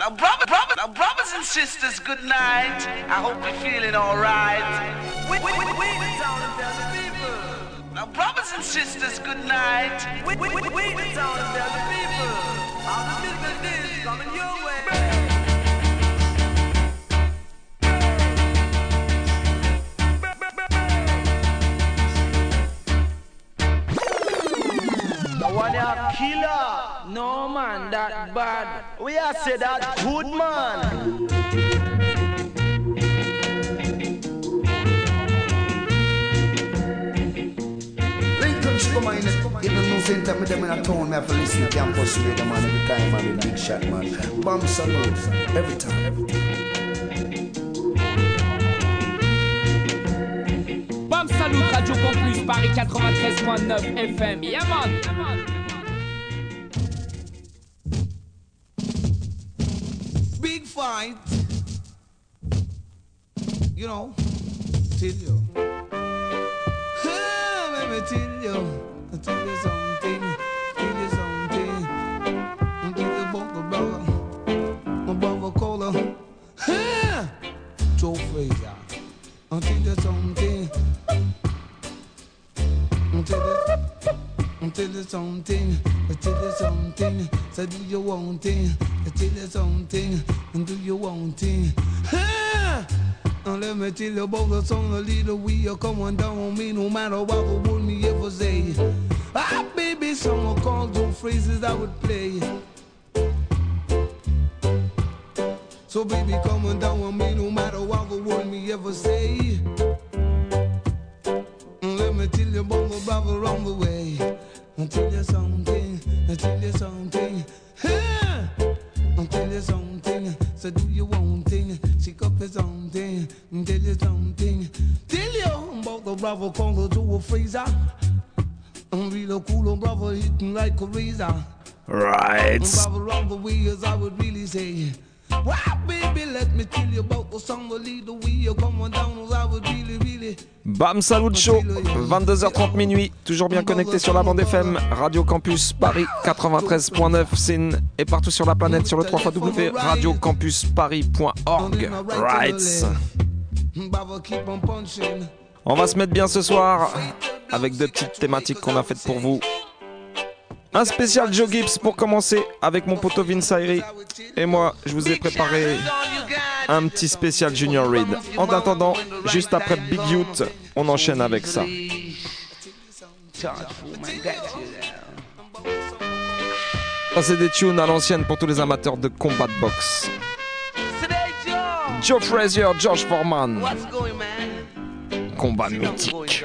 Now, brother, brother, now, brothers and sisters, good night. I hope you're feeling alright. We, we, we, we town people. Now, brothers and sisters, good night. We, we, we, we the town people. All the business is coming your way. killer. No man, that bad. We are say that good man. Come on, in the news center, me them in a town, me have to listen to campus radio, man, every time, man, big shot, man. Bomb salute, every time. Every time. Bam Salut, Radio Campus, Paris 93.9 FM. Yeah, man. Yeah, man. You know, tell you. Ah, let me tell you. Tell you something. Tell you something. Tell you about the brother. My brother Cola. Ah, Joe Frazier. I'll tell you something. I'll tell you, Tell you something. Tell you something. So do you want it? I'll tell you something. And do you want it? Ah! And let me tell you about the song, a little we are coming down on me, no matter what the world me ever say. Ah, baby, some called those phrases I would play. So baby, coming down on me, no matter what the world me ever say. And Let me tell you about my brother on the way. I'll tell you something, I'll tell you something. Ah! I'll tell you something. So do you want thing? Shake up his own thing. I'll tell you something. Tell you about the brother called to a freezer. I'm real cool, and brother hitting like a razor. Right. And brother on the way as I would really say. Bam Salut Show, 22h30 minuit, toujours bien connecté sur la bande FM, Radio Campus Paris 93.9 SIN et partout sur la planète sur le 3 radiocampusparis.org. Right. Brother keep on punching. On va se mettre bien ce soir avec deux petites thématiques qu'on a faites pour vous. Un spécial Joe Gibbs pour commencer avec mon poteau Vince. Et moi, je vous ai préparé un petit spécial Junior Reed. En attendant, juste après Big Youth, on enchaîne avec ça. Ça, c'est des tunes à l'ancienne pour tous les amateurs de combat de boxe. Joe Frazier, George Foreman. Combat mythique.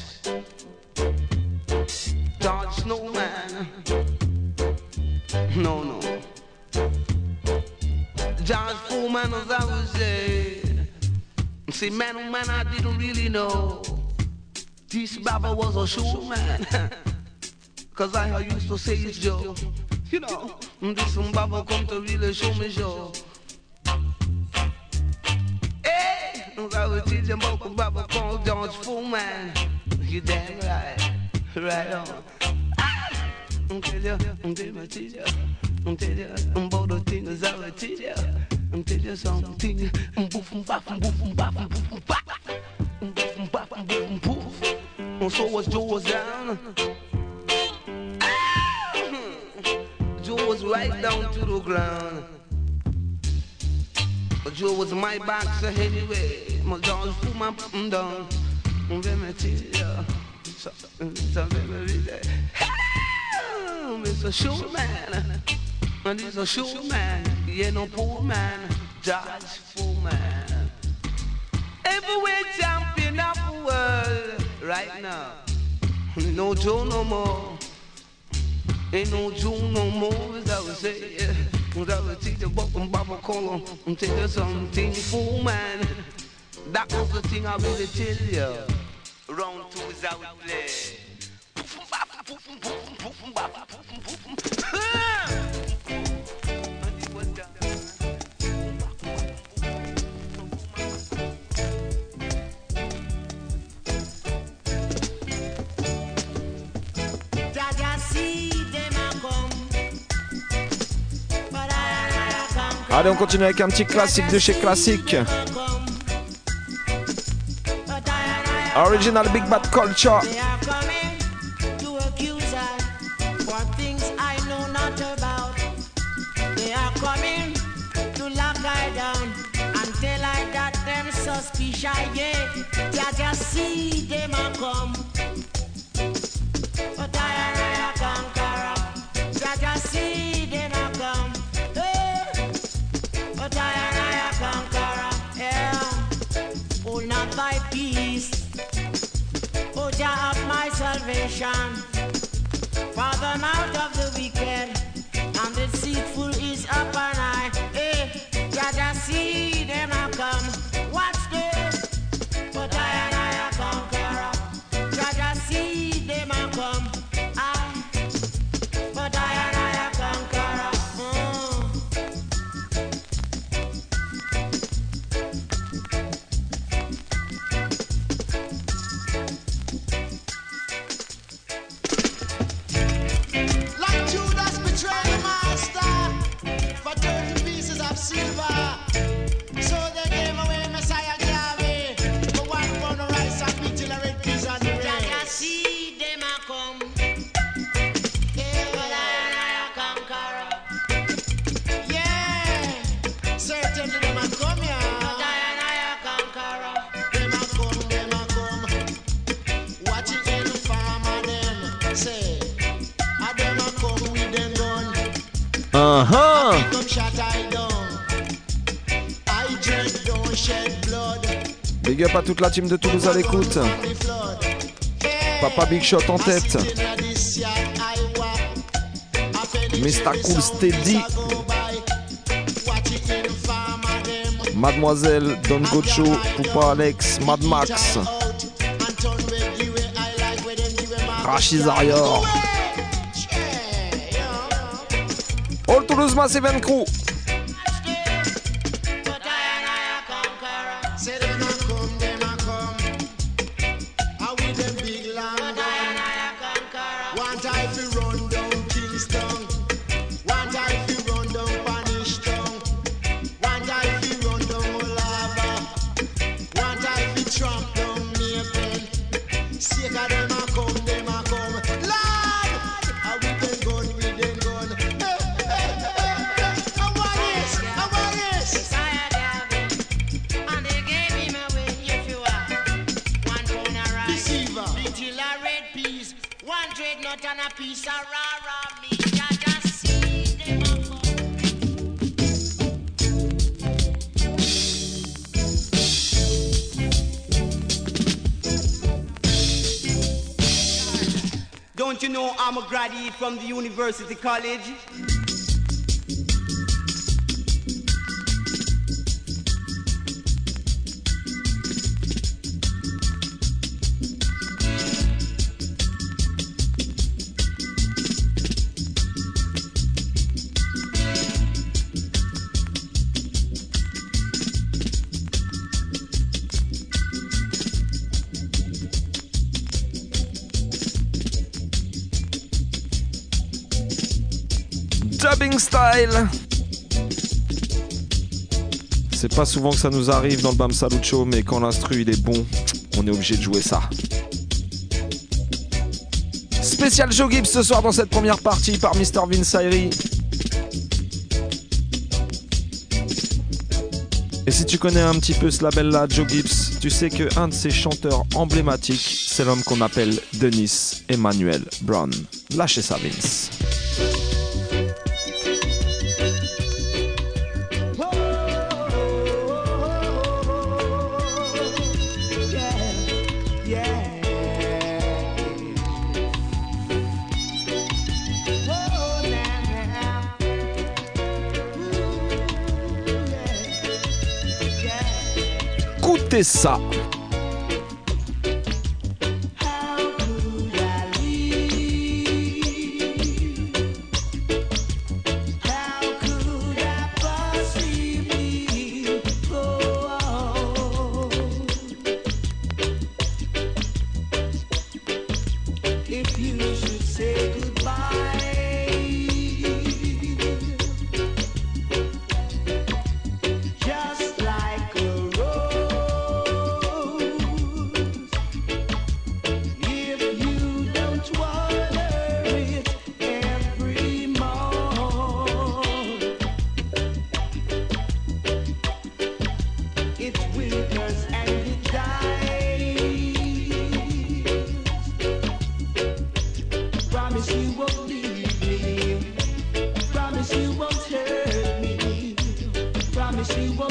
George Snowman. No, no. George Foreman, as I was saying. See, man, oh man, I didn't really know. This Baba was a showman. Cause I used to say it's Joe. You know, this Baba come to really show me show. Hey, I was teaching about Baba called George Foreman. You damn right. Right on. Ah, I'm tell you, I'm tell you, teach you. I'm tell you, I'm about the things I will teach you. I'm tell you something. I'm boof, I'm bop, I'm boof, I'm bop, I'm boof, I'm bop. I'm boof, I'm bop, I'm boof, I'm poof. And so was Joe was down. Ah, Joe was right down to the ground. Joe was my boxer anyway. My George put my down. And let me tell you, so, so let me read that. Ah, Showman, and he's a showman. He ain't no poor man, George Foreman. Everywhere champion of the world right now. No Joe no more. Ain't no June no more, as I would say. As I would teach you about them Baba and tell you something, fool man. That was the thing I really tell you. Round two is we play. Allez, on continue avec un petit classique de chez Classique. Original Big Bad Culture. Yeah, yeah, just see them a come. But I and I a conqueror. Yeah, just see them a come. But I. Yeah. Oh, not by peace. Oh, Jah of my salvation. Father, out of the wicked, la team de Toulouse à l'écoute. Papa Big Shot en tête. Mr. Cool Steady. Mademoiselle Don Gocho, Poupa Alex, Mad Max, Rachid Zarior. All Toulouse Massive Crew. A piece of raw raw meat. Jah just see them a come. Don't you know I'm a graduate from the University College? C'est pas souvent que ça nous arrive dans le Bam Salut Show, mais quand l'instru il est bon, on est obligé de jouer ça. Spécial Joe Gibbs ce soir dans cette première partie par Mr. Vince. Et si tu connais un petit peu ce label-là, Joe Gibbs, tu sais que un de ses chanteurs emblématiques, c'est l'homme qu'on appelle Denis Emmanuel Brown. Lâchez ça, Vince. Justiça. she will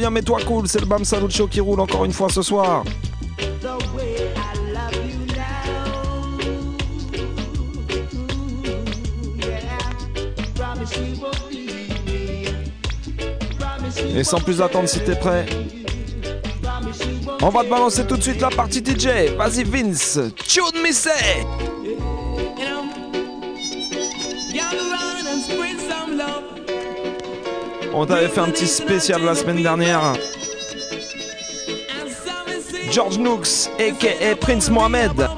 bien, mets-toi cool, c'est le Bam Salut Show qui roule encore une fois ce soir. Et sans plus attendre, si t'es prêt, on va te balancer tout de suite la partie DJ. Vas-y Vince, tune me say On t'avait fait un petit spécial la semaine dernière. George Nooks, a.k.a. Prince Mohamed.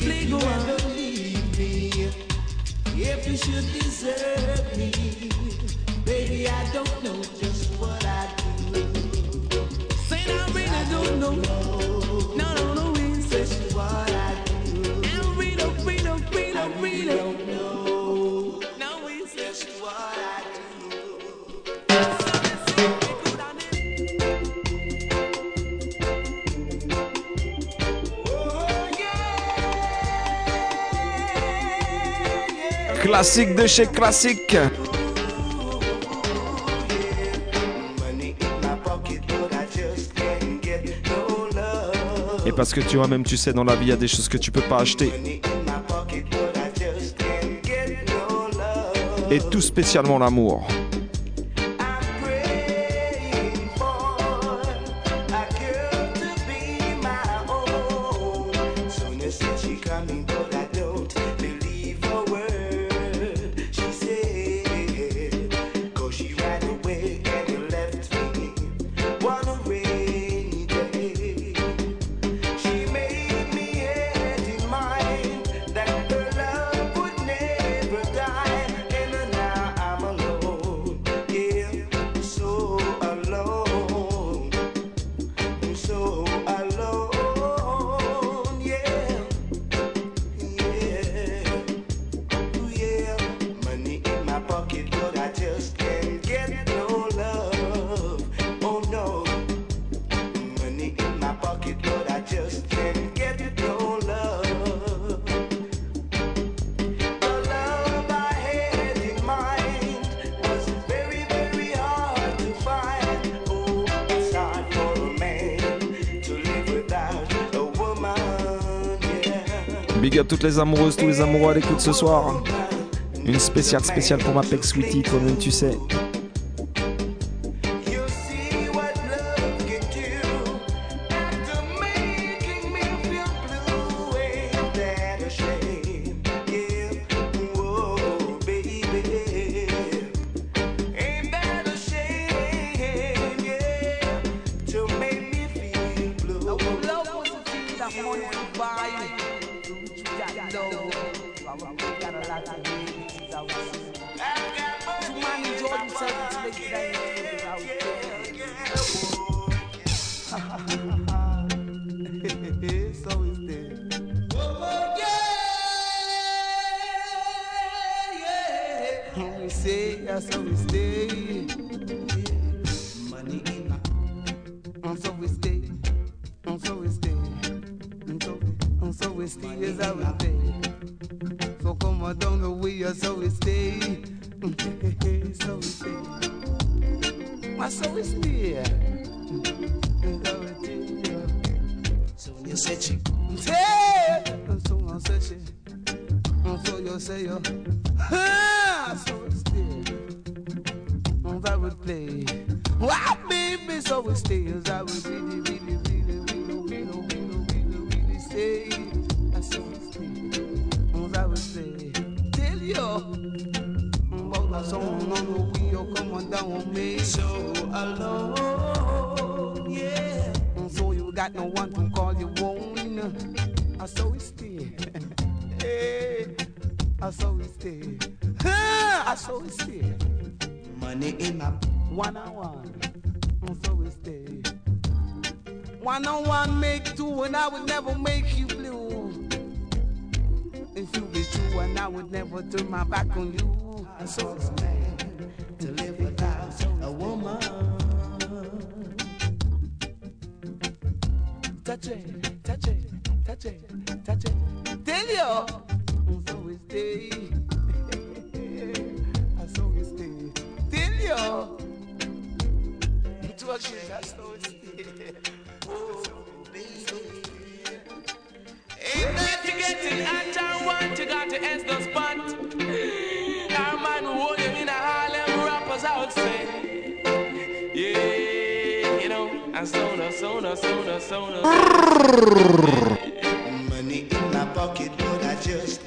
playground. If you should desert me, baby, I don't know just what I do. Saying I really don't know. No, no, no, it's just what. Classique de chez Classique. Et parce que tu vois, même tu sais, dans la vie, il y a des choses que tu peux pas acheter. Et tout spécialement l'amour. toutes les amoureuses, tous les amoureux à l'écoute ce soir. Une spéciale spéciale pour ma Peck Sweetie, toi-même tu sais. we say, that's how we stay. Money in and so we stay, and so we stay, and so we, and so we stay, is how we stay. So come on down the way, so we stay, so we stay, so we stay, so we stay. So when you search it, say, so I'm searching, and so you say, yo, ha, so would play. Wow, baby, so it stays. I would really, really, really, really, really, really, really, really stay. I so it stays. I would say. Tell you. About that song, no, no, we all come on down on me. So alone, yeah. So you got no one to call your own. I saw it stay. hey, I saw it stay. I saw it stay. Neema. One on one, and so we stay. One on one make two, and I would never make you blue. If you be true, and I would never turn my back on you. And so it's man to live without a woman. Touch it, touch it, touch it, touch it. Tell you, so we stay. what she has Ain't that you getting at our want, you got to end the spot. Our man hold you in a Harlem rappers outfit. Yeah, you know, and so no, so no, so no, so no. Money in my pocket, but I just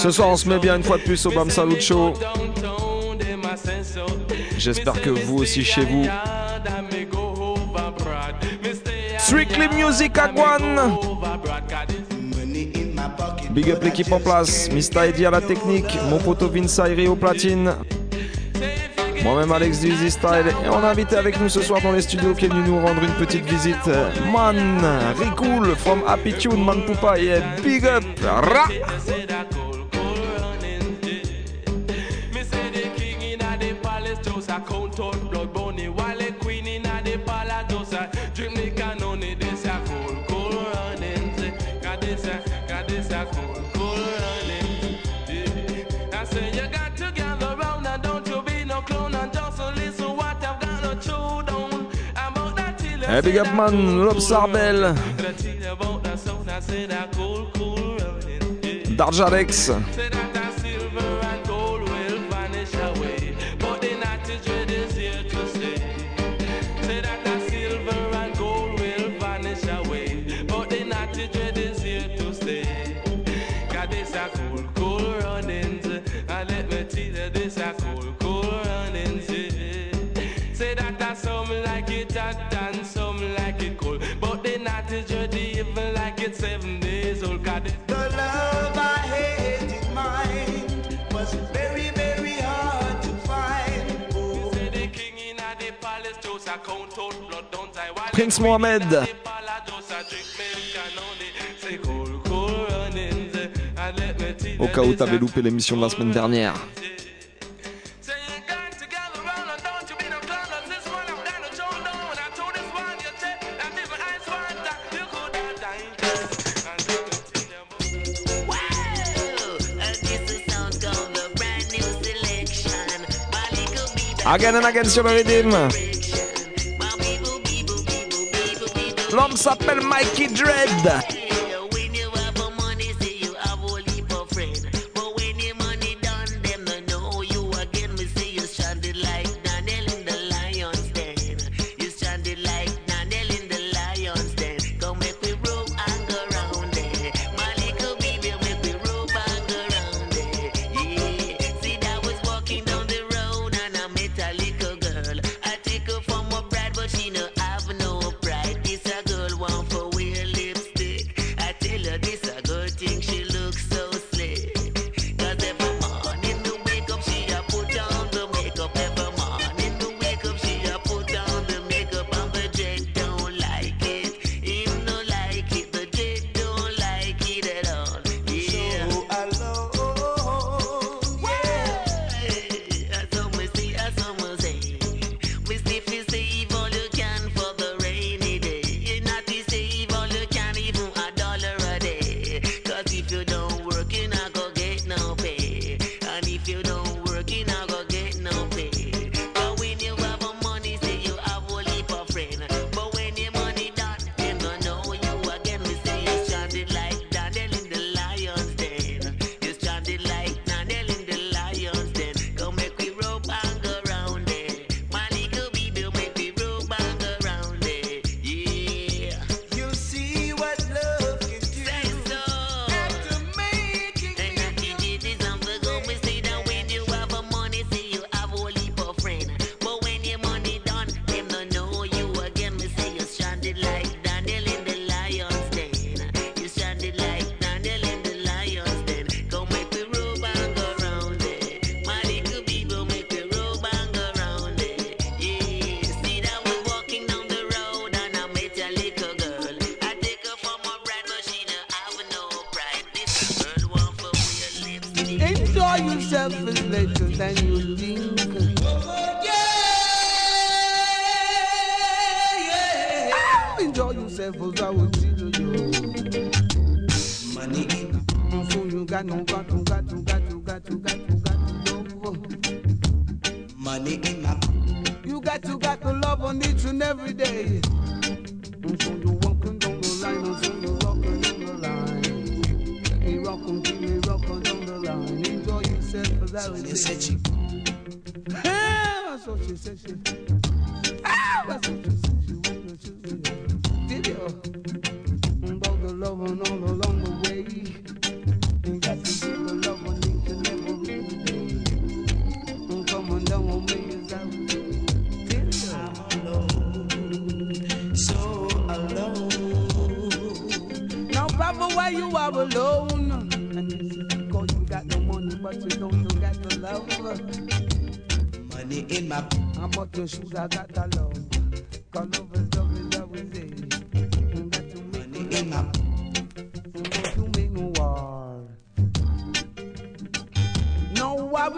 Ce soir, on se met bien une fois de plus au Bam Salut Show. J'espère que vous aussi chez vous. Strictly Music Agwan. Big up l'équipe en place. Mista Eddy à la technique. Mon poteau Vince au platine. Moi-même Alex du Easy Style et on a invité avec nous ce soir dans les studios qui est venu nous rendre une petite visite Man Ricool from Happy Tune Man Poupa et Big Up Ra count blood bunny While a queen in a the palados I drink the canon This a cool, cool running Cause this uh, a, this uh, a cool, cool running yeah. I say you got to gather round And don't you be no clown And just listen what I've got to chew down. About that till Hey big up man, Rob Sarbel. Darjarex Prince Mohamed. Au cas où t'avais loupé l'émission de la semaine dernière. Again and again sur le rythme. L'OMSA per Mikey Dread. and you link. Yeah, yeah. Enjoy yourself, cause I will see you. Money. Fún yóò gánà.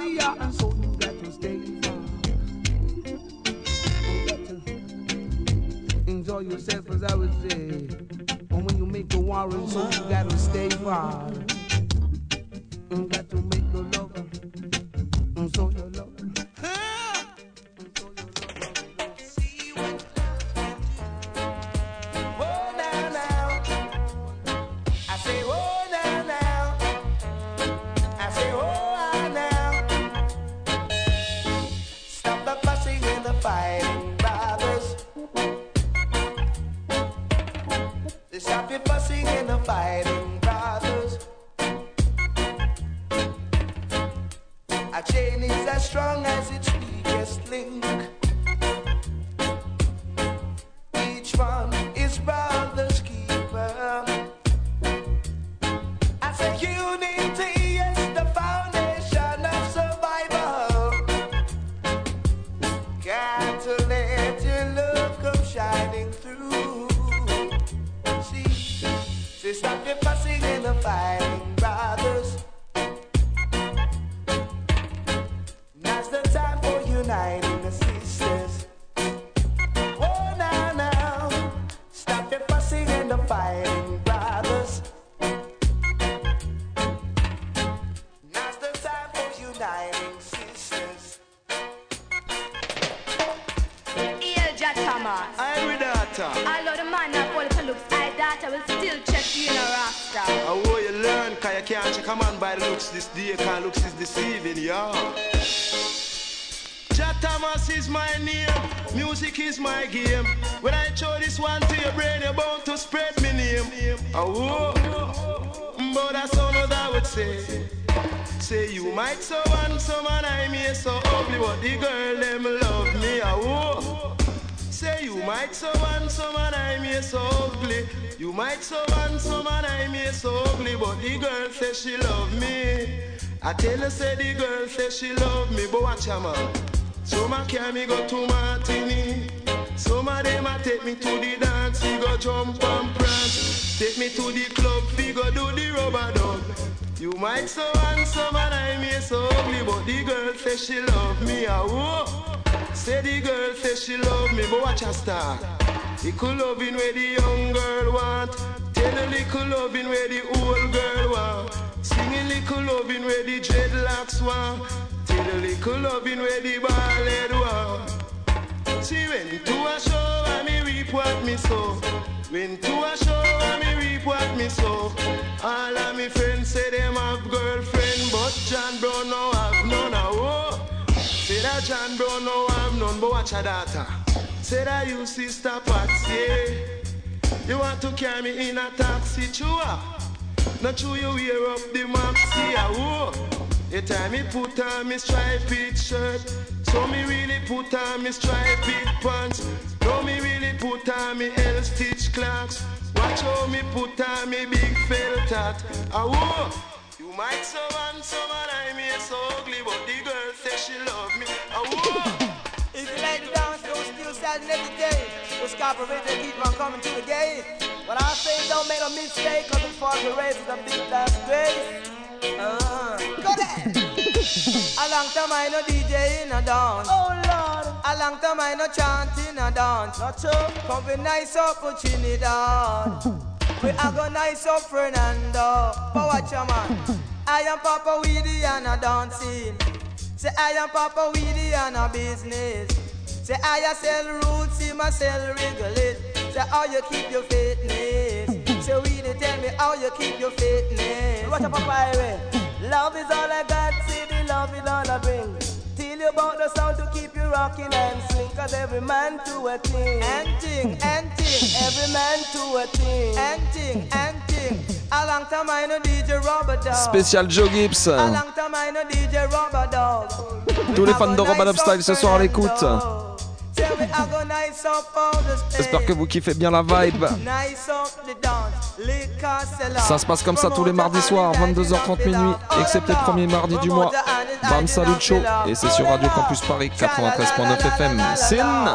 we and so you got to stay far. Enjoy yourself as I would say. And when you make the warrant, so you gotta stay far. So handsome and I'm here so ugly, but the girl say she love me. I tell her say the girl say she love me, but watch her man. Some a carry me go to Martini. Some of them a take me to the dance, we go jump and prance. Take me to the club, we go do the rubber dub. You might so handsome and I'm so ugly, but the girl say she love me. Ah. Say the girl say she love me, but watch her start. Little loving where the young girl want. A little loving where the old girl want. Sing a little loving where the dreadlocks want. Tell a little loving where the bald head want. She went to a show and me reap what me sow. Went to a show and me reap what me sow. All of me friends say them have girlfriend, but John Brown no have none. Whoa. Say that John Brown no have none, but watch her daughter. Say that you sister Patsy. You want to carry me in a taxi, chua? Not true you wear up the maxi, ah, whoa. You time me put on me striped shirt. So me really put on me striped pants. No me really put on me L stitch clocks. Watch how me put on me big felt hat. Ah, whoa. You might so handsome and I'm here so ugly, but the girl says she love me. Ah, whoa. If you like the dance, don't still standing every Just cooperate and keep on coming to the gate. What I say, don't make no mistake, cause the far the race a big last grace. Uh, go there. a long time I no DJ in a dance. Oh Lord. A long time I no chant in a dance. Not so. Come be nice up for Trinidad. we are go nice up Fernando. But watch your man. I am Papa Weedy and a dancing. Say I am Papa Weedy and a business. Say I a sell roots, him a sell regulate. Say how you keep your fitness. Say Weedy tell me how you keep your fitness. What up, Papa? Love is all I got, see the love is all I bring. Tell you about the sound to keep you rocking and swing. Cause every man to a thing. And thing, and thing. Every man to a thing. And thing, and thing. A long time I know DJ Robert Dog. Spécial Joe Gibbs. A long time I know DJ Robert Dog. Tous les fans de Robot Style ce soir à l'écoute. J'espère que vous kiffez bien la vibe. Ça se passe comme ça tous les mardis soirs, 22h30 minuit, excepté le premier mardi du mois. Bam Salut Show, et c'est sur Radio Campus Paris 93.9 FM. Sin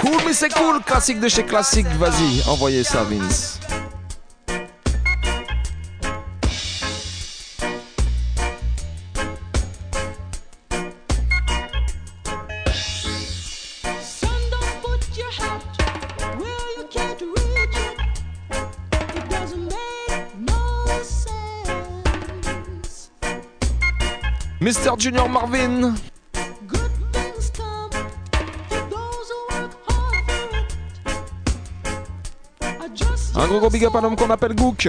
Cool mais c'est cool, classique de chez classique, vas-y, envoyez ça Vince. I just Un gros gros big up à un homme qu'on appelle Gook.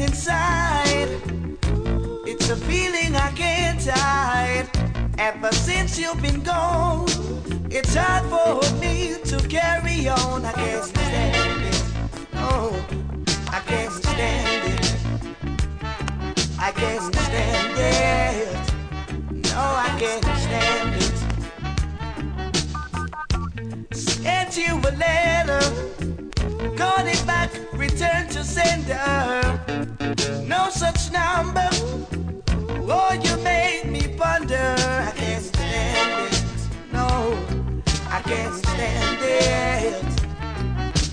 Inside. It's a feeling I can't hide. Ever since you've been gone, it's hard for me to carry on. I can't stand it. Oh, I can't stand it. I can't stand it. No, I can't stand it. Sent you a letter, got it back, return to sender. No such number. Oh, you made me ponder. I can't stand it. No, I can't stand it.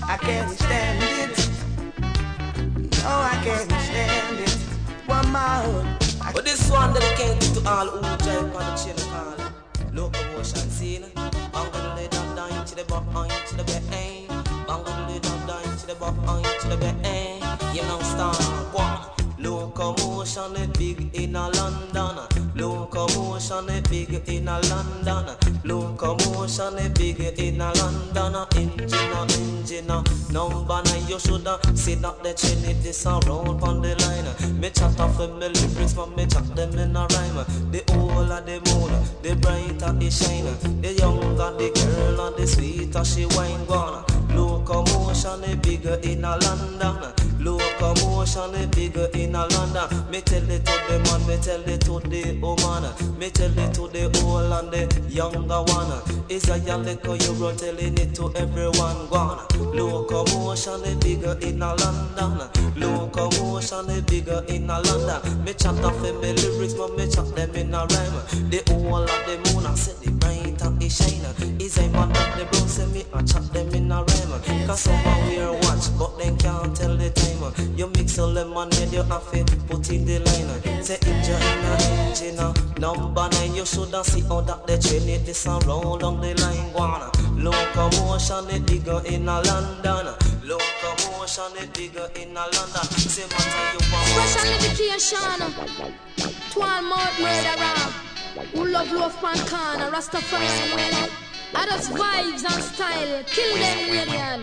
I can't stand it. No, I can't stand it. One more. But this one dedicated to all who drive on the chain call locomotion scene. Bang with the lid up down down to the butt, Locomotion is big in a London. Locomotion is big in a London. Locomotion is big in a London. Engine, engine, number nine. You shoulda seen that the Trinity surround on the line. Me chat off with me lyrics, but me chat them in a rhyme. The whole of the moon, the brighter it shine. The younger the girl and the sweeter she wine gone. Locomotion is bigger in a London. Locomotion is bigger in a London. Me tell it to the man, me tell it to the woman. Me tell it to the old and the younger one. It's a bro telling it to everyone gone. Locomotion is bigger in a London. Locomotion is bigger in a London. Me chat off me lyrics, but me chat them in a rhyme. The whole of the moon, I said the bright and it shine. Is a man that the bro say me, I chat them in a rhyme. Cause someone wear watch, but they can't tell the time. You mix a lemonade, you have to put in the line. Say engine in a engine, number nine. You shoulda see how that the train it this and roll down the line. One locomotion is bigger in a London. Locomotion is bigger in a London. Say matter you want. Special dedication to all murderer who love love pan corner, Rastafari others vibes and style, kill them alien.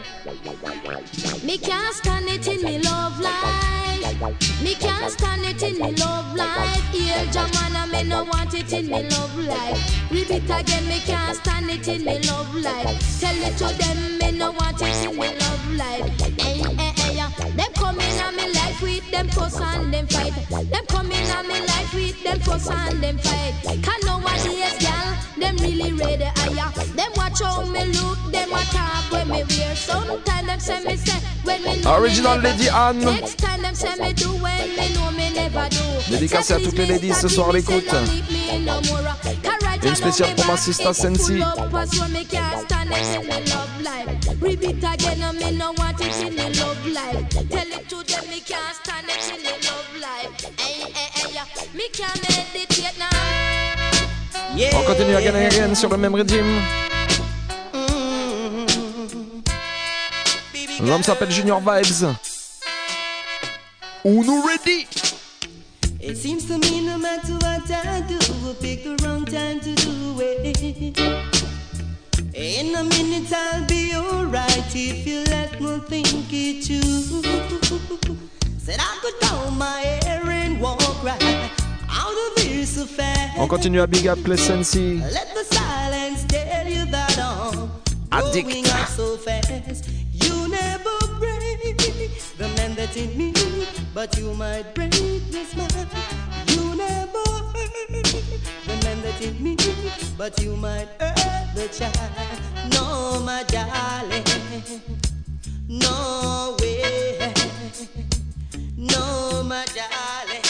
Me can't stand it in me love life. Me can't stand it in me love life. Here, Jamana, me no want it in me love life. Repeat again, me can't stand it in me love life. Tell it to them, me no want it in me love life. Them come in on me life with them fuss and them fight. Them come in on me life with them fuss and them fight. Can nowadays, gal, them really ready higher. Them watch how me look, them a talk when me wear. Sometimes them say me say Original Lady Anne. Dédicacé à toutes les ladies ce soir à l'écoute. Une spéciale pour ma sister Sensi. On continue à gagner again sur le même rythme. L'homme s'appelle Junior Vibes. Uno ready. It seems to me no matter what I do, we'll pick the wrong time to do it. In a minute I'll be alright if you let me think it too. Said I could comb my hair and walk right out of here so fast. On continue à big up les Sensi. Let the silence tell you that I'm Addict. going up so fast. You never break the man that's in me, but you might break this man. You never hurt the man that's in me, but you might hurt the child. No, my darling, no way, no, my darling.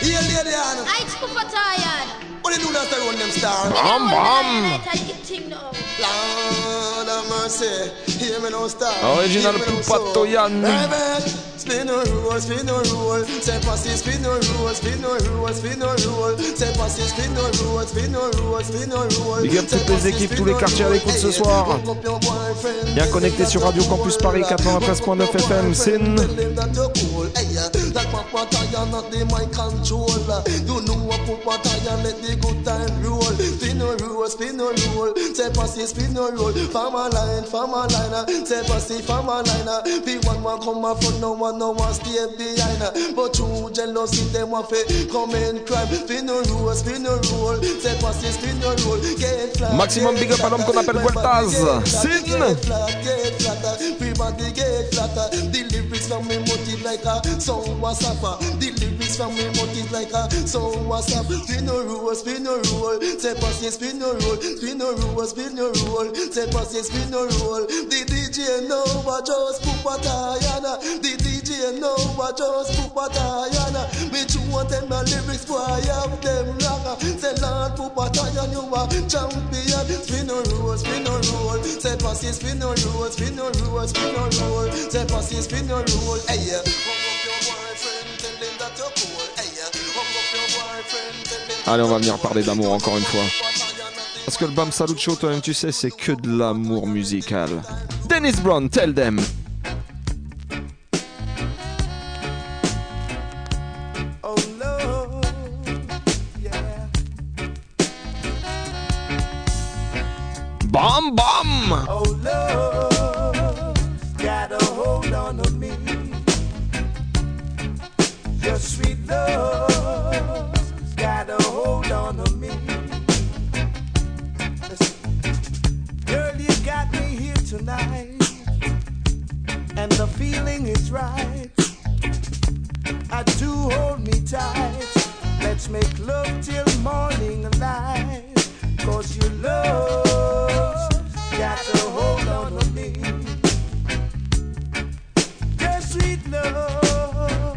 Here, lady Anna. I super tired. What you do that to run them star? Bam, bam. Lord have mercy. Hear me now, star. Original Hear me now, Pupato soul. Yan. Right back. Spin no roll, spin no roll. Say passy, spin no roll, spin no roll, spin no roll. Say passy, spin no roll, spin no roll, spin no roll. Big up toutes les équipes, tous les quartiers à l'écoute ce soir. Bien connecté sur Radio Campus Paris 93.9 FM. Sin. Not the. You know what papa tire let the good time roll. Spin no roll, spin no roll. Say passy, spin no roll. Farmer line, farmer line. Say passy, farmer line. Be one man come up front, no one no one stay behind. But through jealousy, them want to come and crime. Spin no roll, spin no roll. Say passy, spin no roll. Get flat. Maximum big up à l'homme qu'on appelle Vueltaz. Sin. Get flat, get flatter. Everybody get flatter. The lyrics from me motive like a sound was. The lyrics from me motive like a sound was suffer. Spin no roll, spin no roll. Say passy, spin no roll. Spin no roll, spin no roll. Say passy, spin no roll. The DJ know what just Diana. The DJ know what just Diana. Me want them my lyrics, boy, have them wrong. Say Lord, Diana, you are champion. Spin no roll, spin no roll. Say passy, spin no roll, spin no roll, spin no roll. Say passy, spin no roll. Hey, yeah. Hung up your boyfriend, tell him that you're cool. Hey, yeah. Hung up your boyfriend, tell him Allez, on va venir parler d'amour encore une fois. Parce que le Bam Salut Show, toi-même, tu sais, c'est que de l'amour musical. Dennis Brown, tell them. Oh. Bam, bam. Oh Lord, got a hold on to me. Your sweet love tonight, and the feeling is right. I do hold me tight. Let's make love till morning light. Cause your love got a hold on me. Your sweet love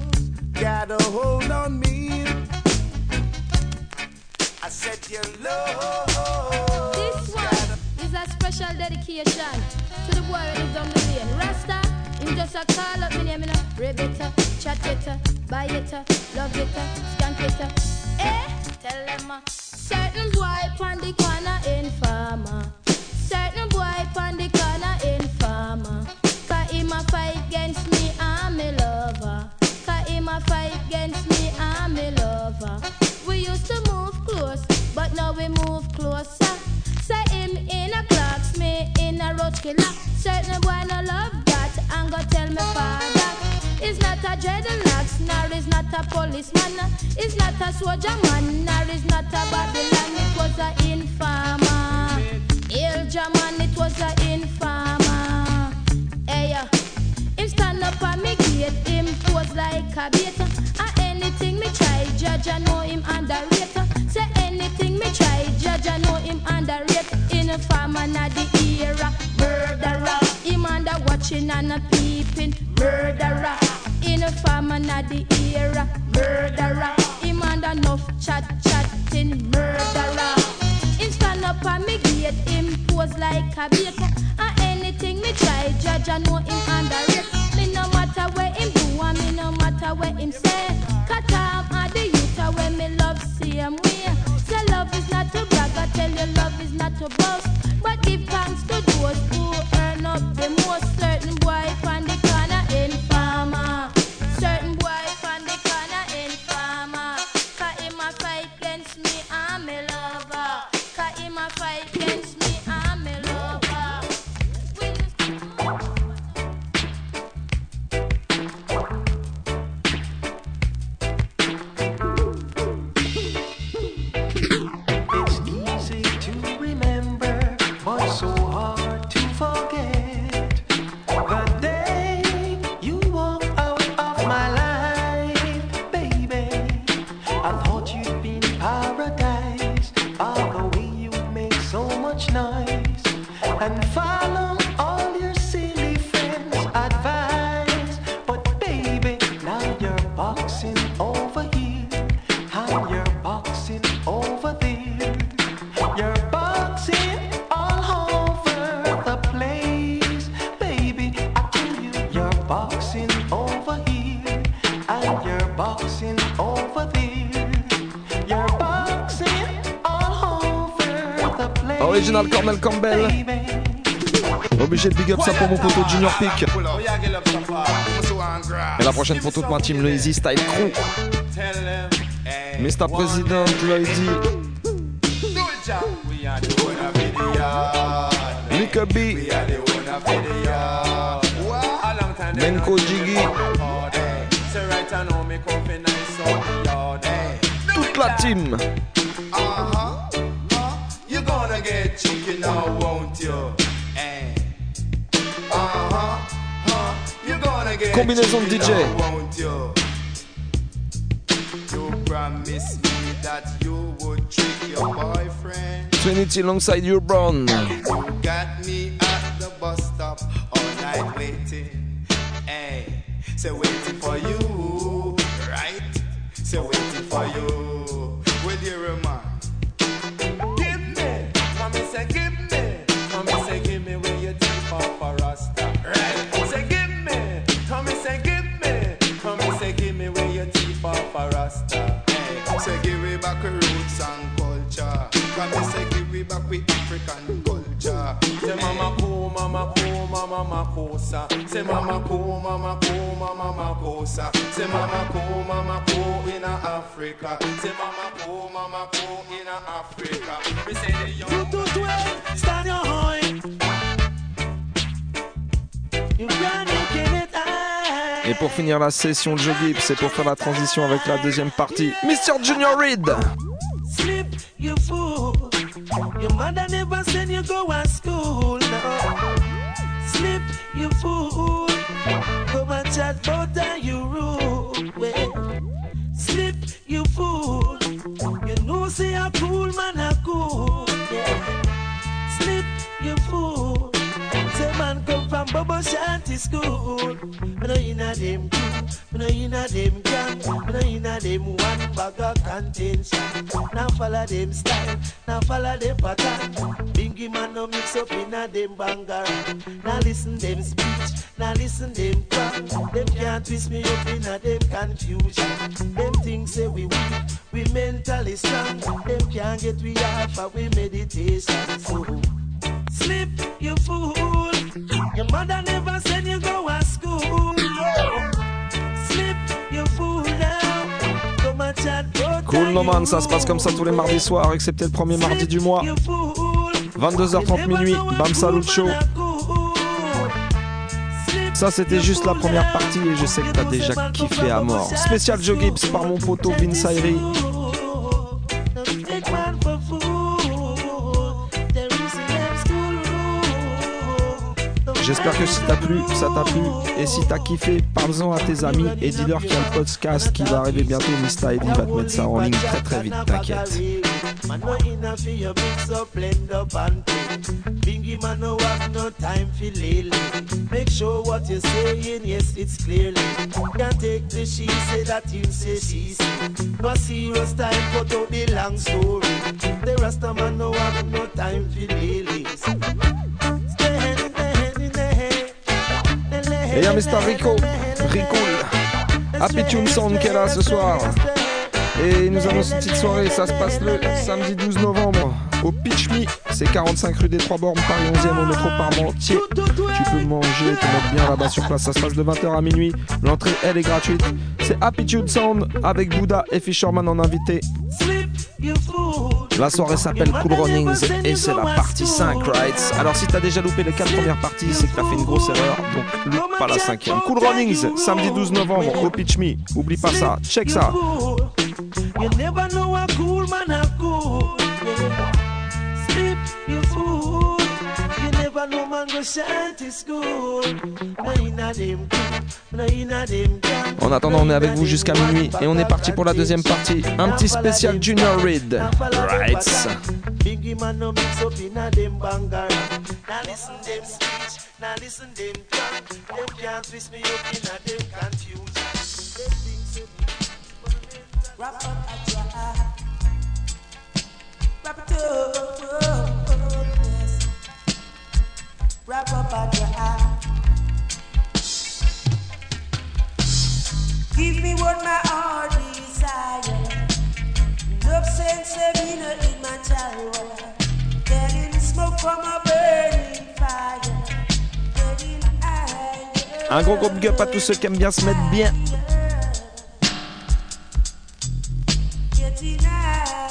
got a hold on me. I said your love. This one is a special dedication to the boy on the lane. Rasta, him just a call up me name, you know. Chat it, buy it, love it, skank it. Eh, tell them uh, certain boy on the corner in farmer. Certain boy on the corner. Cause him a fight against me, I'm a lover. Cause him a fight against me, killer. Certain boy no love that, and go tell me father. It's not a dreadlocks, nor is not a policeman. It's not a soldier man, nor is not a Babylon. It was a informer. Il German, it was a informer. Hey, uh, him stand up on me gate, him pose like a bait. And anything me try, judge I know him underrate. Say anything me try, judge I know him underrate. In a farm and the era, murderer. Him under watching and a peeping, murderer. In a farm and the era, murderer. him and enough chat chatting murderer. Him stand up and me gate, him pose like a bait. And me try, judge I know him underrate. Me no matter where him do, and me no matter where him say. Cut off and the youth uh, where me love same way. Say love is not to brag, I tell you love is not to boast. But give thanks to those who earn up the most. Cornel Campbell. Obligé de big up ça pour mon poteau Junior Peak. Et la prochaine pour toute ma team, le Easy Style Crew. Mr. President, dit. Nika B. Benko Jiggy. Toute la team. Get chicken now, won't you? Eh. Uh-huh, huh. You're gonna get Combinaison de DJ. now, won't you? You promised me that you would trick your boyfriend. Trinity alongside you, Brown. Back with African culture. Say mama cool, mama cool, mama makosa. Say mama cool, mama cool, mama makosa. Say mama cool, mama cool in a Africa. Say mama cool, mama cool in a Africa. We say the young. Two to twelve, stand your horn. You can't get it high. Et pour finir la session de Joe c'est pour faire la transition avec la deuxième partie. Mr. Junior Reed. Slip, you fool. Your mother never said you go to school. No. Slip, you fool. Come and chat about you rule. Eh. Well, slip, you fool. You know, say a cool man, a cool. Yeah. Slip, you fool. From Bobo Shanti school. Me no inna them crew, me no inna them gang, me no inna them one bag of contention. Now follow them style, now follow them pattern. Bingy man no mix up inna them banger. Now listen them speech, now listen them crack. Them can't twist me up inna them confusion. Them things say we weak, we mentally strong. Them can't get we off of we meditation. So Slip, you fool. Your mother never said you go to school. Slip, you fool now. Come and chat Cool No Man, ça se passe comme ça tous les mardis soirs, excepté le premier mardi du mois. 22h30 minuit, Bam Salut Show. Ça c'était juste la première partie et je sais que t'as déjà kiffé à mort. Spécial Joe Gibbs par mon poteau Vince Ayri. J'espère que si t'as plu, ça t'a plu. Et si t'as kiffé, parle-en à tes amis et dis-leur qu'il y a le podcast qui va arriver bientôt. Mr. Eddie va te mettre ça en ligne très très vite, t'inquiète. Man no inna fi your mix up, blend up and play. Bingy man no have no time for lily. Make sure what you're saying, yes, it's clearly. Can't take the she say that you say she say. No serious time, out the long story. The Rasta man no have no time for lilies. Et a Mr. Rico, Rico, Happy Tune Sound qui est là ce soir. Et nous annonce une petite soirée, ça se passe le samedi 12 novembre au Pitch Me, c'est 45 rue des Trois Bornes, Paris 11e au métro Parmentier. Tu peux manger, te mettre bien là-bas sur place, ça se passe de 20h à minuit. L'entrée elle est gratuite. C'est Happy Tune Sound avec Bouddha et Fisherman en invité. La soirée s'appelle Cool Runnings et c'est la partie 5, right? Alors si t'as déjà loupé les 4 premières parties, c'est que t'as fait une grosse erreur, donc loupe pas la cinquième. Cool Runnings, samedi 12 novembre au Pitch Me. Oublie pas ça, check ça. En attendant, on est avec vous jusqu'à minuit et on est parti pour la deuxième partie. Un petit spécial Junior Reed. Rights. Give me what my heart desire. Love sense in my child. Getting smoke from a burning fire. Getting higher. Un gros gros big à tous ceux qui aiment bien se mettre bien. Getting higher.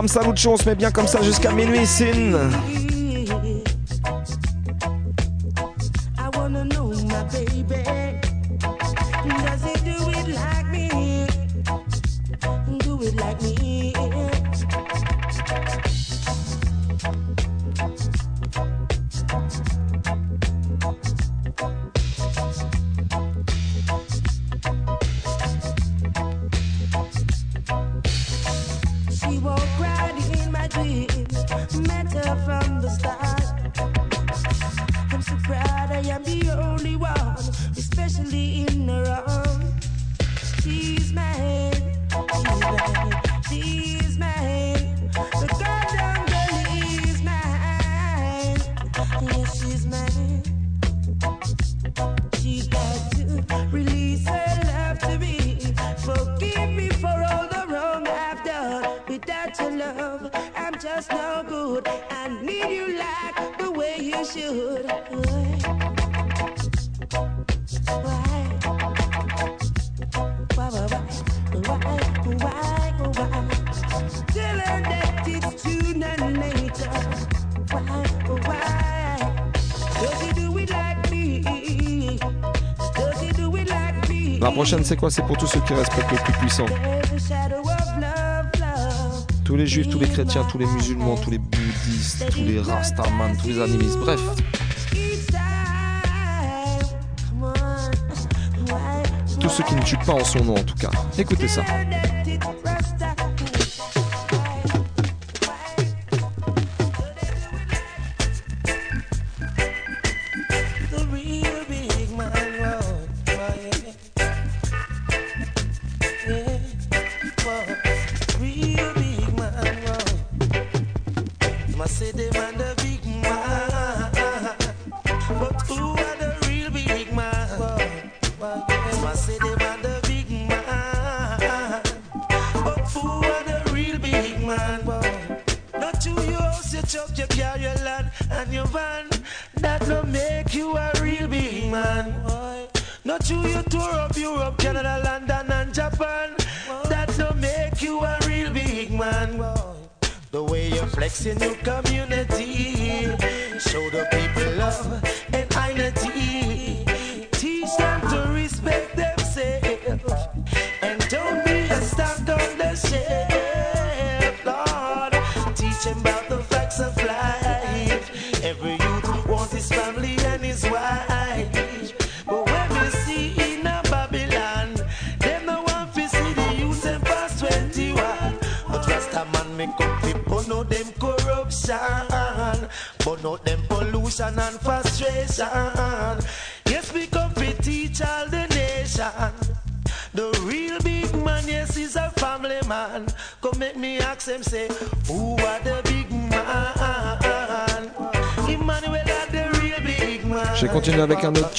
Ram Saluccio, on se met bien comme ça jusqu'à minuit, Sin. prochaine, c'est quoi? C'est pour tous ceux qui respectent le plus puissant. Tous les juifs, tous les chrétiens, tous les musulmans, tous les bouddhistes, tous les rastamans, tous les animistes, bref. Tous ceux qui ne tuent pas en son nom en tout cas. Écoutez ça.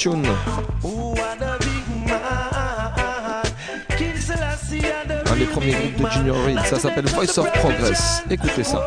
tune. Un des premiers groupes de Junior Reed, ça s'appelle Voice of Progress. Écoutez ça.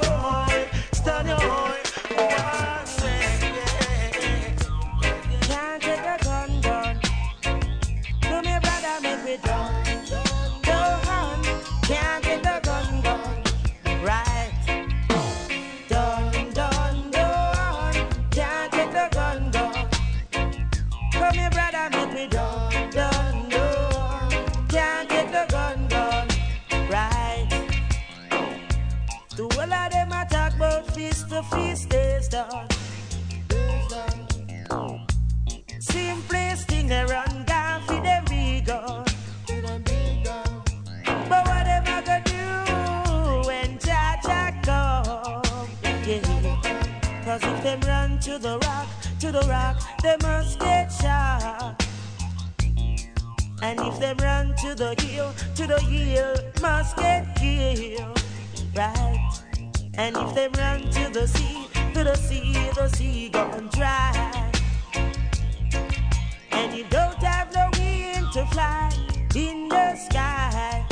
Cause if them run to the rock, to the rock, they must get shot. And if them run to the hill, to the hill, must get killed. Right. And if them run to the sea, to the sea, the sea gone dry. And you don't have no wind to fly in the sky.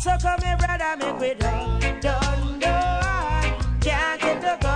So come here, brother, make we done, done, done. Can't get the gun.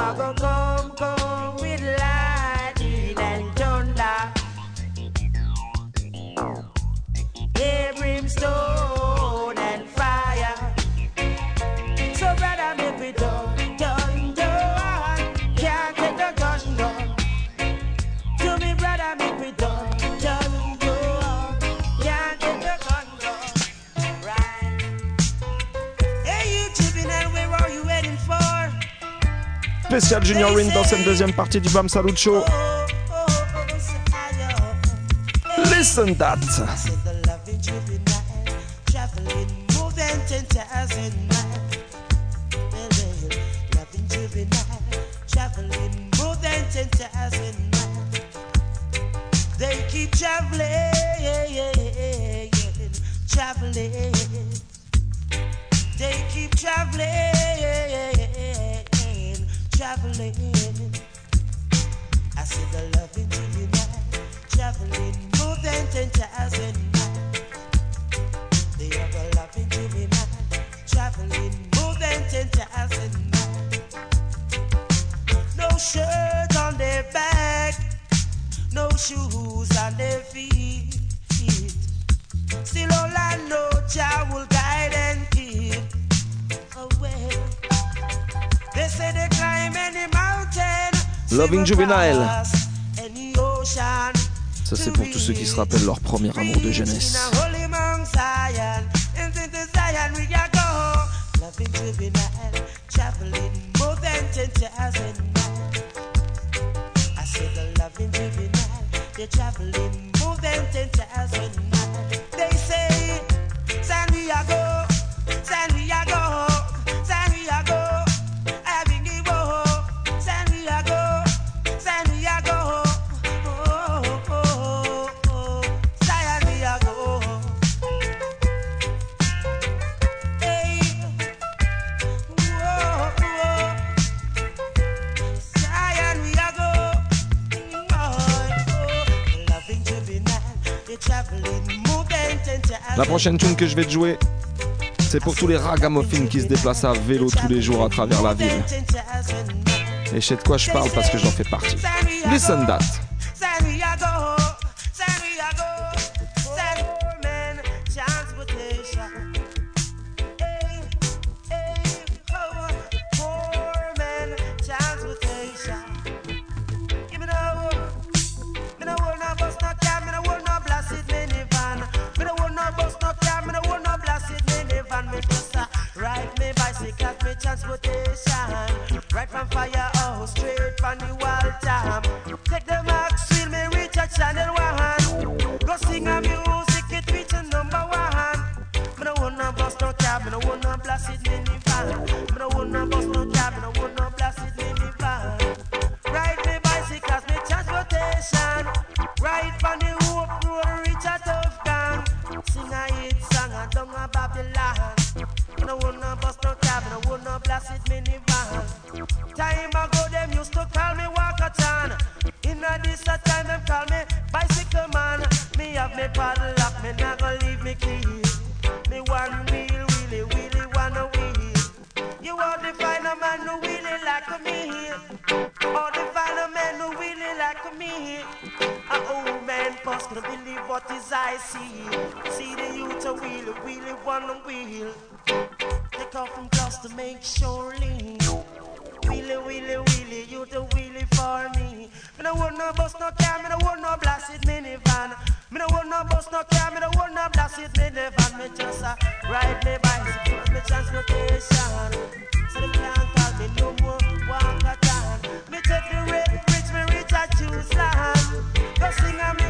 Mama go come, come with lightning and thunder. spécial Junior Win dans cette deuxième partie du Bam Salut Show. Listen that. Traveling. They keep traveling. I see the love in you tonight, traveling. Loving Juvenile. Ça c'est pour tous ceux qui se rappellent leur premier amour de jeunesse. que je vais te jouer, c'est pour tous les ragamuffins qui se déplacent à vélo tous les jours à travers la ville. Et je sais de quoi je parle parce que j'en fais partie. Listen that. really what is I see. See the youth a wheel, a wheel, one wheel. Take off from just to make sure lean. Wheelie, wheelie, wheelie, you the wheelie for me. Me no want no bus, no car, me no want no blasted minivan. Me no want no bus, no car, me no want no blasted minivan. Me just uh, ride me bicycle, me transportation. So them can't call me no more, walk a Me take the red bridge, me reach a Tucson. Go sing a me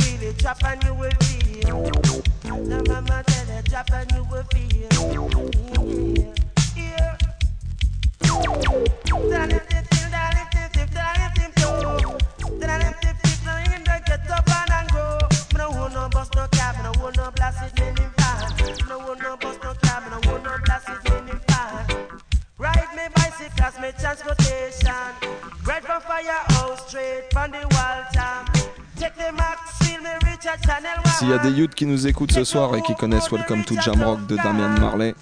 do they do? What do they try? Can't stop I from give praise to the most high. That nine is Selassie. Me no no no cab, no no blasted no no no cab, no no blasted and drop and you will feel. Mama tell you drop and you will feel. Ride me bicycles, me transportation. Right from firehouse, straight from the wall jam. Take the max, S'il y a des youths qui nous écoutent ce soir et qui connaissent Welcome to Jamrock de Damian Marley,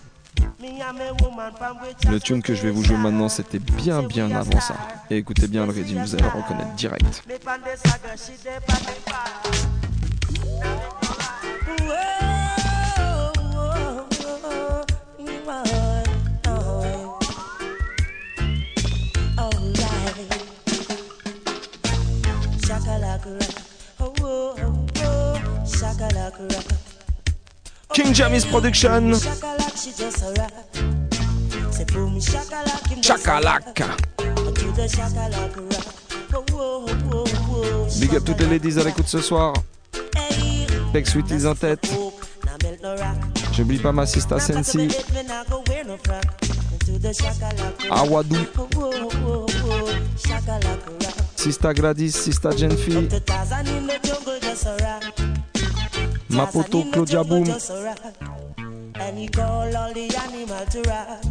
le tune que je vais vous jouer maintenant c'était bien bien avant ça. Et écoutez bien le rythme, vous allez le reconnaître direct. King Jamis Production, Chakalak. Big up toutes les ladies à l'écoute ce soir. Peck Sweeties en tête. J'oublie pas ma sista Sensi. Awadou. Sista Gladys, Sista Genfi. Mapoto Claudia Boom. And he call all the animal to rock.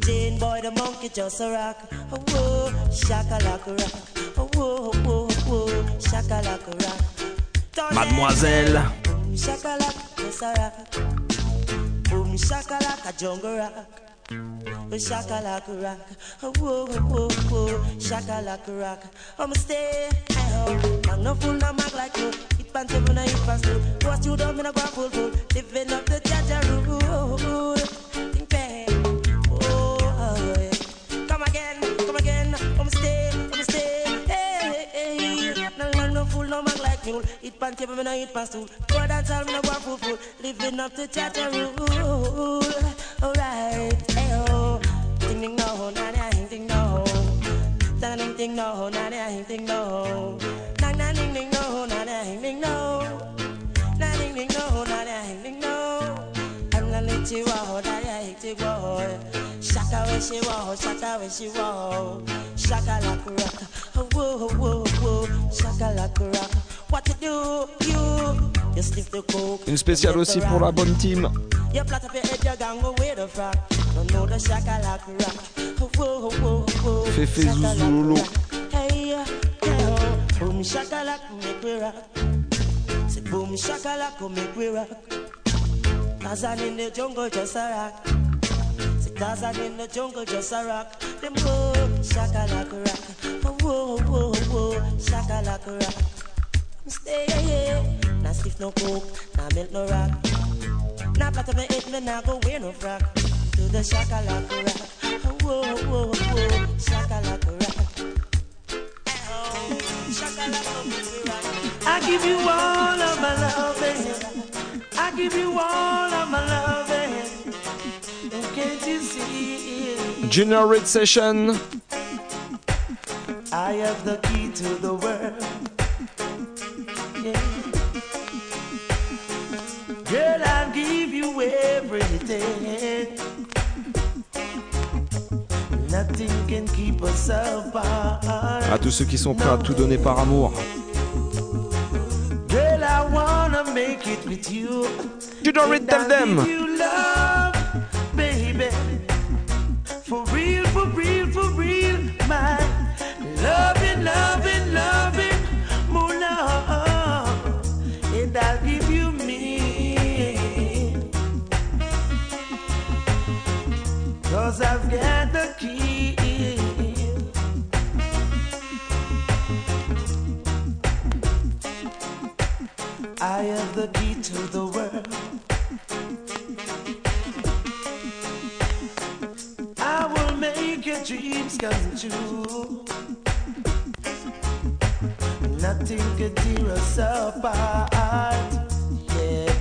Jane boy the monkey just a rock. Oh, whoa, shakalaka rock. Oh, whoa, whoa, whoa, shakalaka rock. Mademoiselle. Boom shakalaka just a rock. Boom shakalaka jungle rock. Oh, shakalaka rock. Oh, whoa, whoa, whoa, shakalaka rock. I'ma stay at home. I'm no fool, mag like you. When I eat fast food. What you done, me no go full full. Living up the Jaja rule. Think back. Oh, yeah. Come again, come again. I'ma stay, I'ma stay. Hey, hey, hey. No long, no fool, no mag like mule. Eat pan table, me no eat fast food. Go dance all, me no go full full. Living up the Jaja rule. Alright, hey, oh. Ding ding no, na na ding ding no. Na ding ding no, na na ding ding no. Ding ding no. Na ding ding no, na na ding ding no. I'm gonna let you out, na na ding ding no. Shaka when she walk, shaka when she walk. Shaka like a rock, whoa whoa whoa. Shaka like a rock. What you do, you? You sniff the coke. Une spéciale aussi pour la bonne team. You flat up your head, you gang away the frack. Don't know the shaka like a rock. Whoa, whoa, whoa. Fefe Shaka like a Zuzulolo. rock. Hey, yeah, yeah. Boom shakalak, make we rock. Say boom shakalak, oh, make we rock. Tarzan in the jungle, just a rock. Say Tarzan in the jungle, just a rock. Them go shakalak rock. Oh, whoa, whoa, whoa, shakalak rock. Stay yeah. Now stiff no coke, now milk no rock. Now flat up my head, me now go wear no frock. To the shakalaka rock. Oh, whoa, whoa, whoa, shakalaka rock. I give you all of my loving. I give you all of my loving. Can't you see? Junior Reid Session. I have the key to the world. Yeah. Girl, I'll give you everything. À tous ceux qui sont prêts à tout donner par amour. I you. Don't read them them. You love, baby. For real, for real, for real, my loving, loving, loving, and I'll give you me. Cause I've got the key. I have the key to the world. I will make your dreams come true. Nothing could tear us apart. Yeah.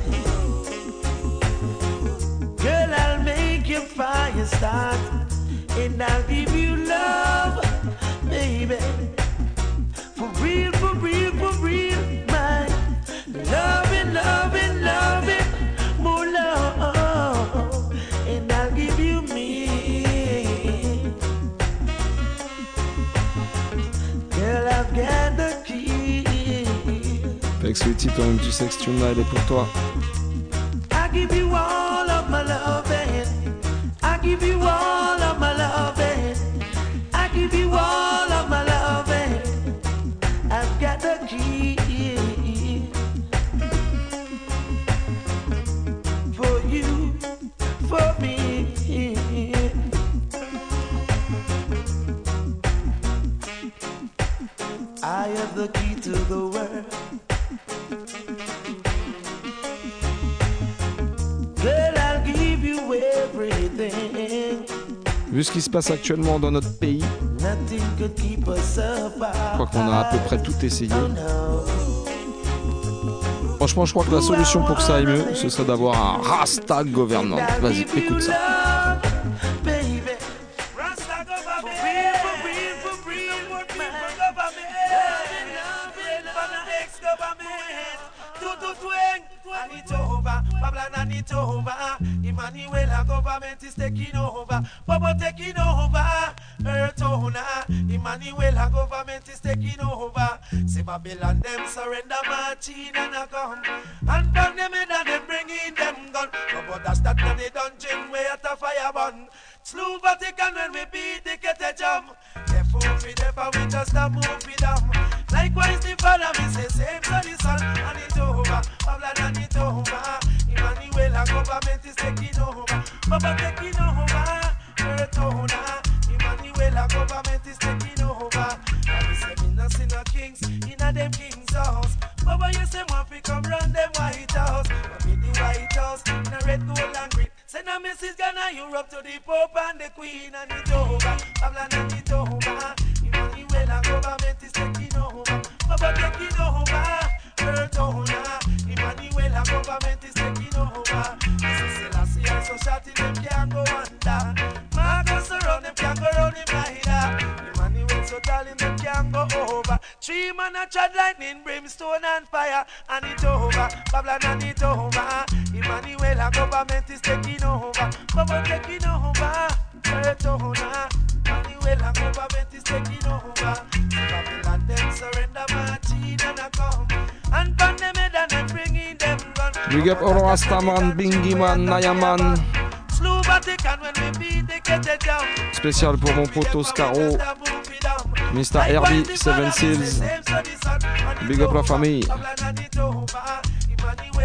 Girl, I'll make your fire start. And I'll give you love, baby. Avec ce titre, du sexe, tu est pour toi. Passe actuellement dans notre pays, je crois qu'on a à peu près tout essayé. Franchement, je crois que la solution pour que ça aille mieux, ce serait d'avoir un Rasta government. Vas-y, écoute ça. I'm so them can't go under. Marcus around them can't go round him either. Emmanuel, so darling them can't go over. Three man a chat lightning, brimstone and fire, and it over. Babylon and it over. Emmanuel, our government is taking over. Baba taking over. Owner. Emmanuel, our government is taking over. Babylon them surrender marching and a come. And pan them head and them gun. Big up all Rastaman, Bingiman, Nayaman. Slew Vatican when we beat the get it down. Spécial pour mon poteau Scaro, Mr. Herbie, Seven Seals. Big up la famille. Emmanuel,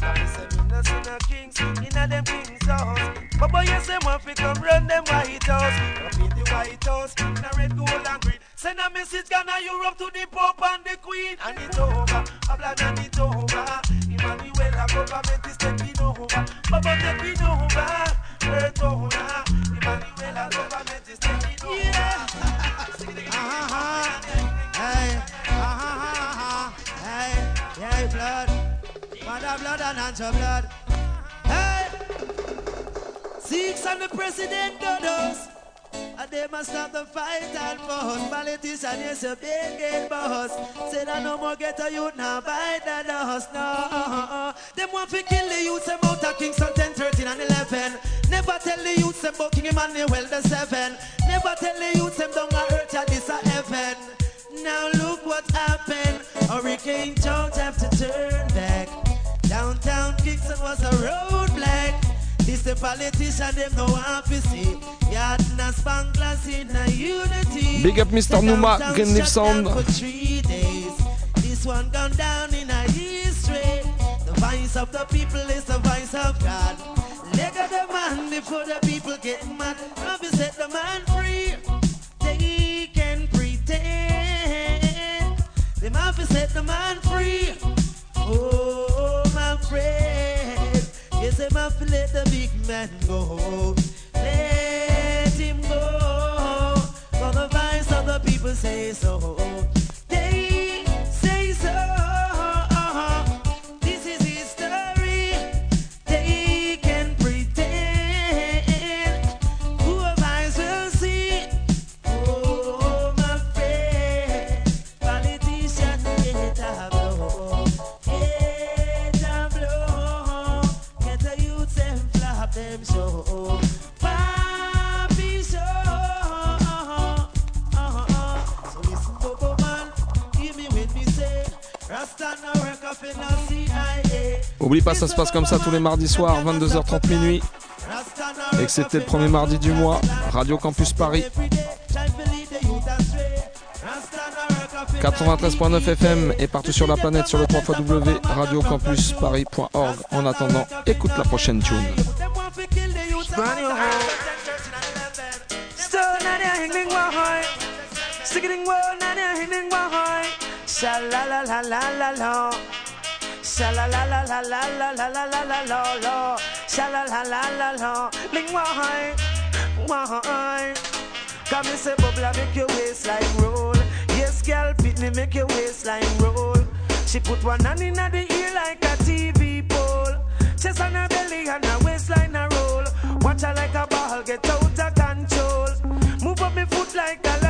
Baba say me no kings them kings house. Baba you say come run them White House. The White House, in a red, gold and green. Send a message Ghana, Europe to the Pope and the Queen. And it over. Babylon and over. Emmanuel, government is taking over. Taking over. Emmanuel, government is taking over. Yeah. Hey, ah, hey, hey, blood, mother blood and answer blood. Hey, Six and the president us. And they must stop the fight and fuss. Politician, yes, a big game boss. Say that no more get a youth now bite the dust. No, them want to kill the youth about a Kingston 10, 13 and 11. Never tell the youth them about King Emmanuel the 7. Never tell the youth them down a earth at this a heaven. Now look what happened. Hurricane George have to turn back. Downtown Kingston was a roadblock. This the politician them no want to see. Yard na in a unity. Big up Mr. Numa, Downtown Green Leaf shut down Sound. for three days. This one gone down in a history. The voice of the people is the voice of God. Leg of the man before the people get mad. Now we set the man free. They can pretend. They have set the man free. Oh, friend. Yes, to let the big man go. Let him go. For the voice of the people say so. They Pas, ça se passe comme ça tous les mardis soirs, 22h30 minuit. Et que c'était le premier mardi du mois, Radio Campus Paris. 93.9 FM et partout sur la planète sur le 3 radiocampusparis.org. En attendant, écoute la prochaine tune. Sha la la la la la la la la la la la la. Sha la la la la la. Ling wahoy. Wahoy. Come me say bubble make your waistline roll. Yes, girl, pit me make your waistline roll. She put one hand in the ear like a TV pole. Chest on her belly and her waistline a roll. Watch her like a ball get out of control. Move up me foot like a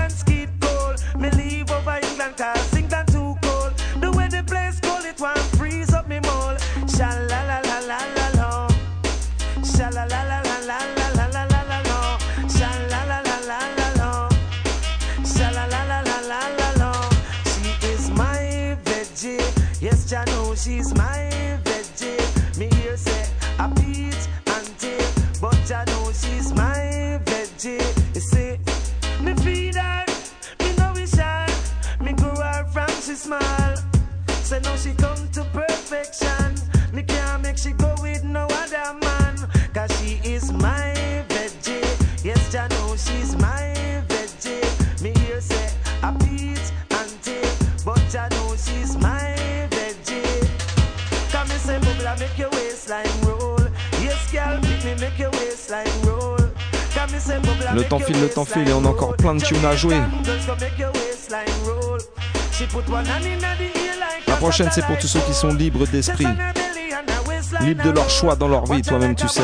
Le temps file, le temps file et on a encore plein de tunes à jouer. La prochaine, c'est pour tous ceux qui sont libres d'esprit, libres de leur choix dans leur vie, toi-même tu sais.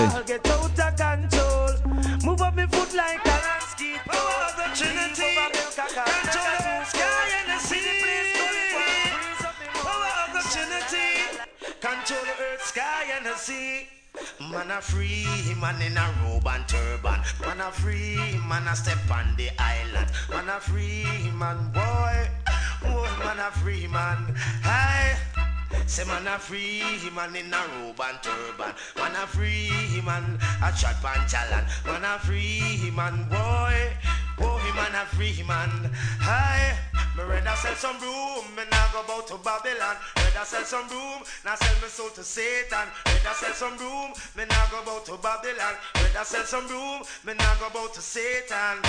A free, man in a robe and turban. Man a free, man a step on the island. Man a free, man boy. Oh, man a free man. Hi. Say man a free man in a robe and turban. Man a free man a chat pan chalan. Man a free man boy. He man a free man. Hi. Me rather sell some room, me nah go bout to Babylon. Rather sell some room, now sell me soul to Satan. Rather sell some room, me nah go bout to Babylon. Rather sell some room, me nah go bout to Satan.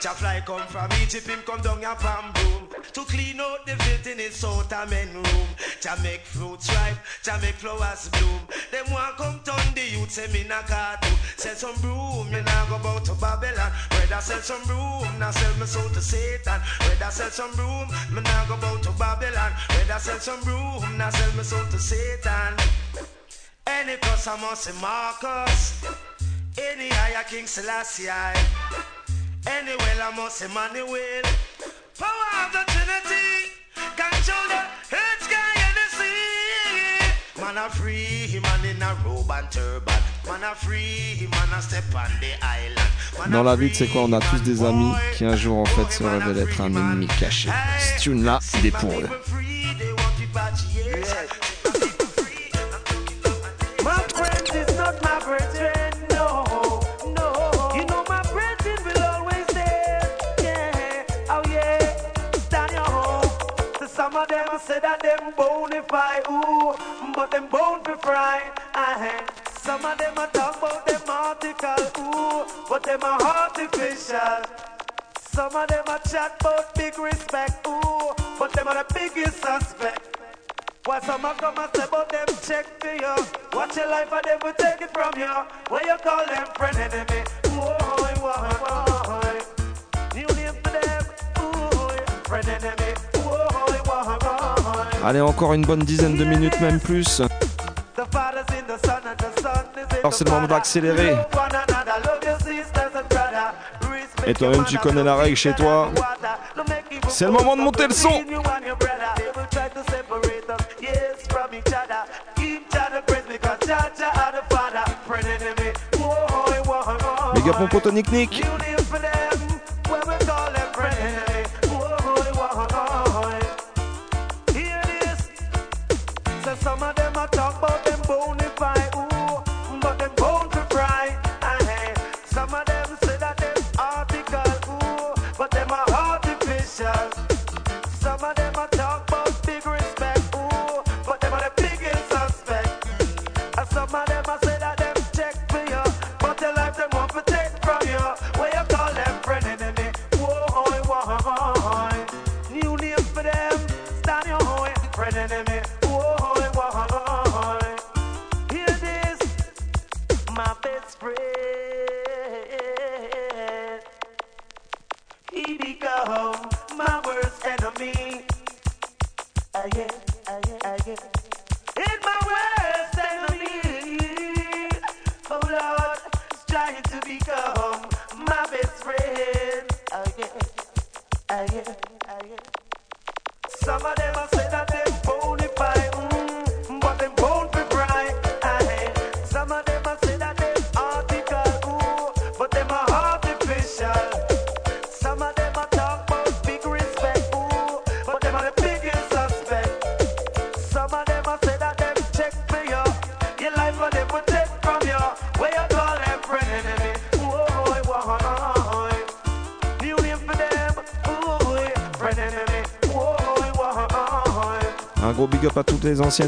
Jah fly come from Egypt, him come down a palm broom to clean out the filthiness out a men room. Jah make fruits ripe, Jah make flowers bloom. Them want come turn the youth, say me nah cartoon. Sell some broom, me nah go bout to Babylon. Rather sell some broom, now sell me soul to Satan. Rather sell some broom, me nah go bout to Babylon. Rather sell some broom, now sell me soul to Satan. Any cause I must say Marcus. Any higher King Selassie. Any well I must say Manuel. Dans la vie, c'est quoi On a tous des amis qui un jour en fait se révèlent être un ennemi caché. Stune là, des poules. Of them said that them bonify, ooh, but them bone to fry. Aye. Some of them a talk about them article, ooh, but them are artificial. Some of them a chat about big respect, ooh, but them are the biggest suspect. Why some a come and say about them check for you? Watch your life and them will take it from you. When you call them friend enemy, ooh, why, why, New name for them, ooh, friend enemy. Allez, encore une bonne dizaine de minutes, même plus. Alors c'est le moment d'accélérer. Et toi-même, tu connais la règle chez toi. C'est le moment de monter le son. Big up mon pote Nick Nick. Some of them talk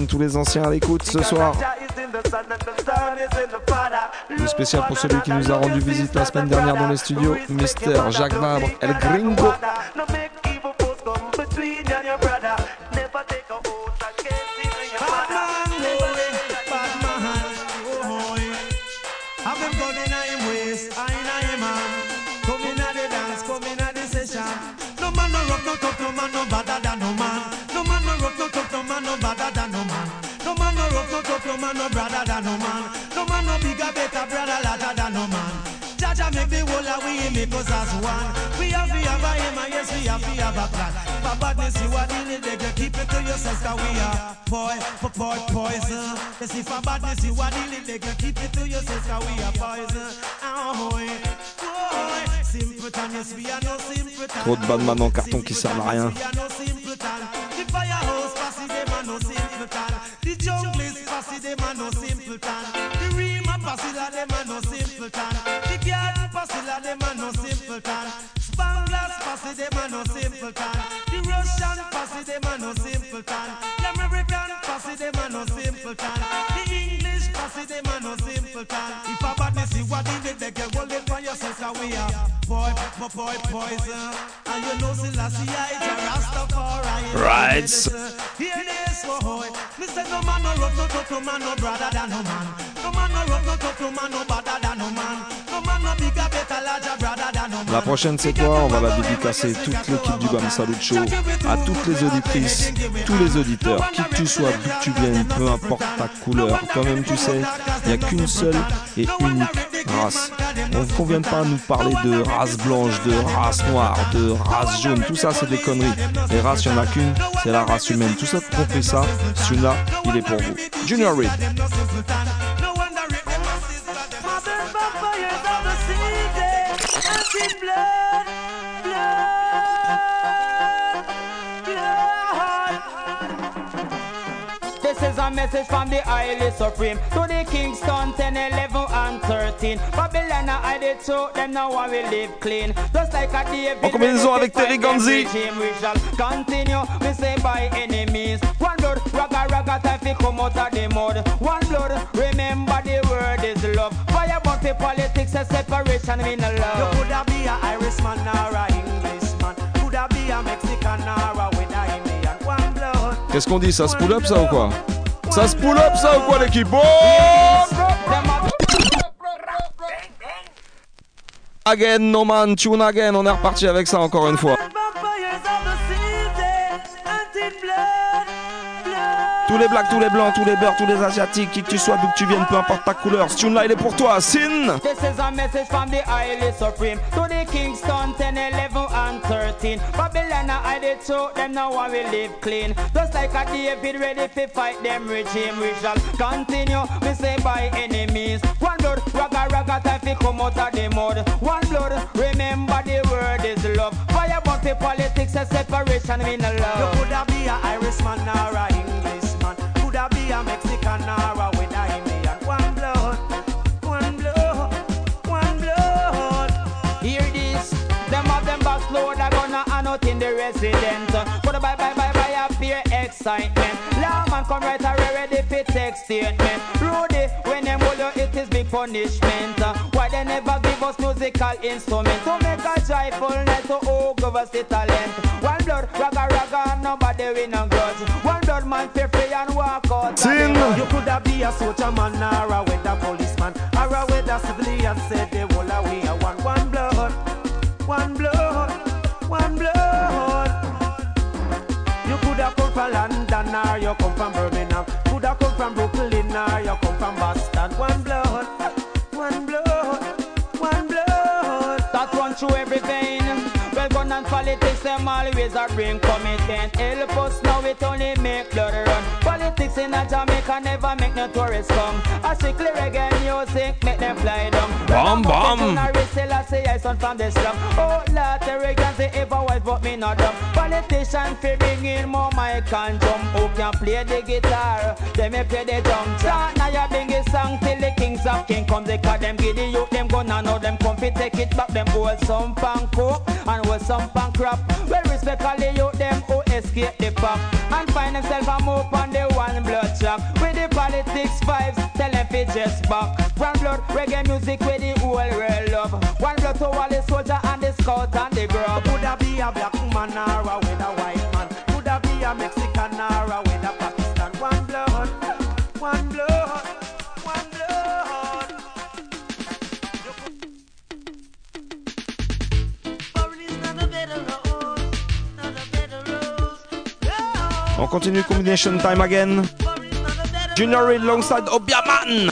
tous les anciens à l'écoute ce soir. Le spécial pour celui qui nous a rendu visite la semaine dernière dans les studios, Mister Jacques Vabre, El Gringo. For badness you are dealing with, you keep it to yourself 'cause we are poison. Oh boy. Trop de en carton qui servent à rien. Poison. And you know Selassie I Rastafari. Right. Hear this, boy. Me no man no rough, no man no brother than no man. No man no rough, no man no better than no man. La prochaine c'est toi, on va la dédicacer toute l'équipe du Bam Salut Show, à toutes les auditrices, tous les auditeurs, qui que tu sois, d'où tu viennes, peu importe ta couleur. Toi-même tu sais, il n'y a qu'une seule et unique race. On ne convient pas à nous parler de race blanche, de race noire, de race jaune, tout ça c'est des conneries. Les races, il n'y en a qu'une, c'est la race humaine. Tout ça, fait ça, celui-là, il est pour vous. Junior Reed. This This is a message from the highly supreme to the Kingston 10, 11, and 13. Babylon, I did show them now I will live clean. Just like a David. En combinaison avec Terry Ganzie. We shall continue, we say by means. One blood, raga raga, time fi come out of the mud. One blood, remember the word is love. Fire burn for politics and separation in a You love. coulda be a Irishman or a Englishman. Coulda be a Mexican or a with a Indian. One blood. Qu'est-ce qu'on dit Ça se pull up ça ou quoi Ça se pull up ça ou quoi l'équipe Oh Again, no man, tune again, on est reparti avec ça encore une fois. Tous les blacks, tous les blancs, tous les beurs, tous les asiatiques, qui que tu sois, d'où que tu viennes, peu importe ta couleur, ce tune là il est pour toi, Sin This is a message from the highly supreme to the Kingston 10, 11, and 13. Babylon, I did show them now I will live clean. Just like a David ready to fight them regime. We shall continue, we say by any means. One blood, raga raga, time fi come out of the mud. One blood, remember the word is love. Fire for politics and separation in a You love. coulda be a Irishman or a Englishman. Coulda be a Mexican or a with a Indian. One blood. One blood. One blood. Hear this, them of them boss load a gonna and out in the resident. But bye bye bye bye appear excitement. Lawman come right a ready fit take statement. Rudy, when them hold you, it is big punishment. Uh, why they never give us musical instruments to make a joyfulness to who give us the talent. One blood, raga raga, nobody win a grudge. One blood man feel free and walk out. Sin. You coulda be a soldier man or a weather policeman or a weather civilian. Said they all a we a one. One blood. One blood. One blood. You coulda come from London or you come from Birmingham. Politics, them always a bring commitment. Help us now, it only make blood run. Politics in a Jamaica never make no tourists come. A strictly reggae music make them fly down. Bam. I say I son from the slum. Oh, Lord, the reggae say ever wise, but me not dumb. Politician fi bring in more mic and drum. Who can play the guitar? They may play the drum. Start now you bring a song till the kings of king come. They call them giddy youth, them gonna know them come fi take it back. Them hold some pan coke and hold some pan crap. Well, respect all the youth, them who escape the pop. And find themselves a move on the one blood shock. With the politics vibes, tell them fi just back. One blood, reggae music with the whole world love. One blood to all the soldier and the scout and the grub. Coulda be a black man or a with a white man. Coulda be a Mexican or a with On continue Combination Time Again. Junior Reid alongside Obiaman.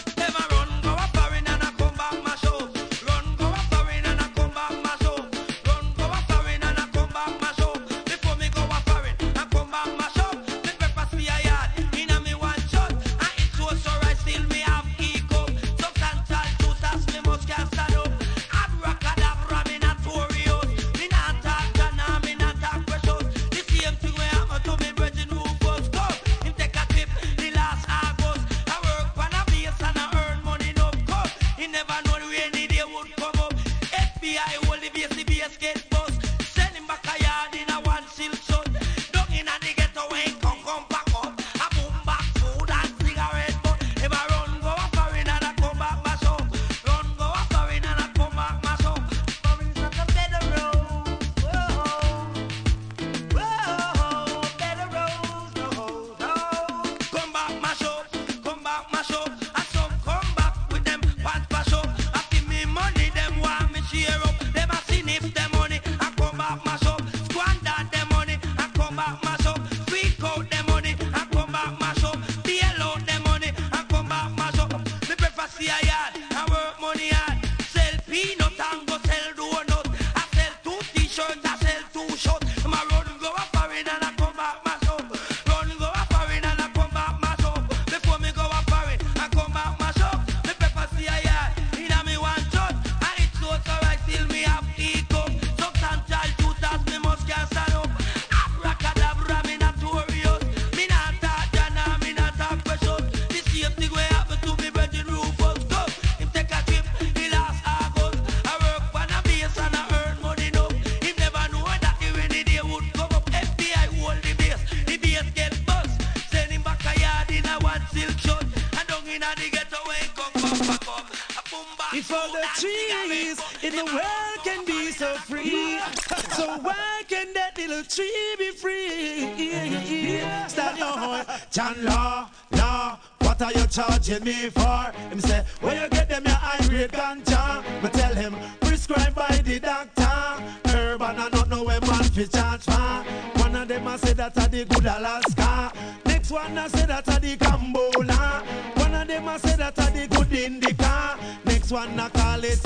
Charging me for? Him say, where you get them your high grade ganja? Me tell him, prescribed by the doctor. Urban I don't know where man fi charge for. One of them I say that are the good Alaska. Next one I say that are the Cambola. One of them I say that are the good Indica. Next one I call I it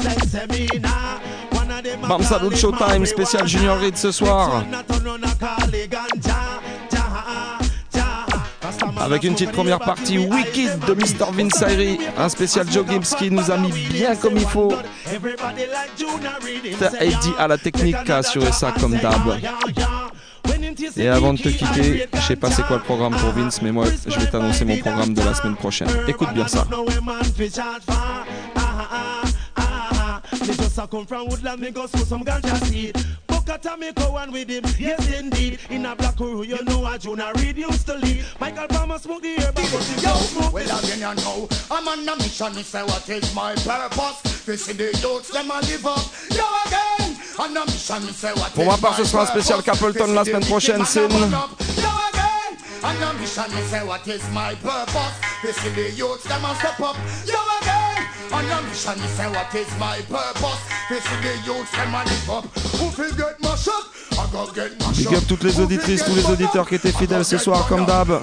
Showtime, spécial Junior Reed ce soir. Avec une petite première partie Wicked de Mr. Vince Ayri, un spécial Joe Gibbs qui nous a mis bien comme il faut. Eddie à la technique qui a assuré ça comme d'hab. Et avant de te quitter, je sais pas c'est quoi le programme pour Vince, mais moi je vais t'annoncer mon programme de la semaine prochaine. Écoute bien ça. Bukata me go on with him, yes indeed. In a black crew, you know a Junior Reid used to lead. Michael Palmer smoke the herb, but he don't smoke Well, again, you know, I'm on a mission. Me say, what is my purpose? To see the youths, them a live up. Yo, again, on a mission. Me say, what Pour ma part, ce sera un spécial Capleton la semaine prochaine, Sin. On a mission, me say, what is my purpose? To see the youths, them a step up. Yo, again, on a mission, me say, what is my purpose? To see the youths, them a live up. Who feel get mash up? I go get mash Big up toutes les auditrices, tous les auditeurs qui étaient fidèles ce soir comme d'hab.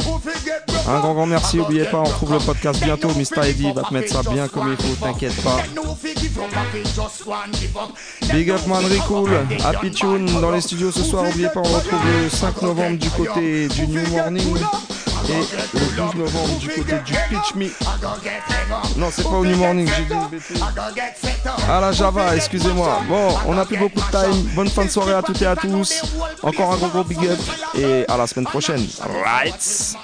Un grand grand merci, n'oubliez pas, on retrouve le podcast bientôt. Mr. Eddie va te mettre ça bien comme il faut, t'inquiète pas. Big up man, Cool, Happy Tune dans les studios ce soir. N'oubliez pas, on retrouve le 5 novembre du côté du New Morning et le 12 novembre du côté du Pitch Me. Non, c'est pas au New Morning, j'ai dit une bêtise. À la Java, excusez-moi. Bon, on a plus beaucoup de time. Bonne fin de soirée à toutes et à tous. Encore un gros gros big up et à la semaine prochaine. Right.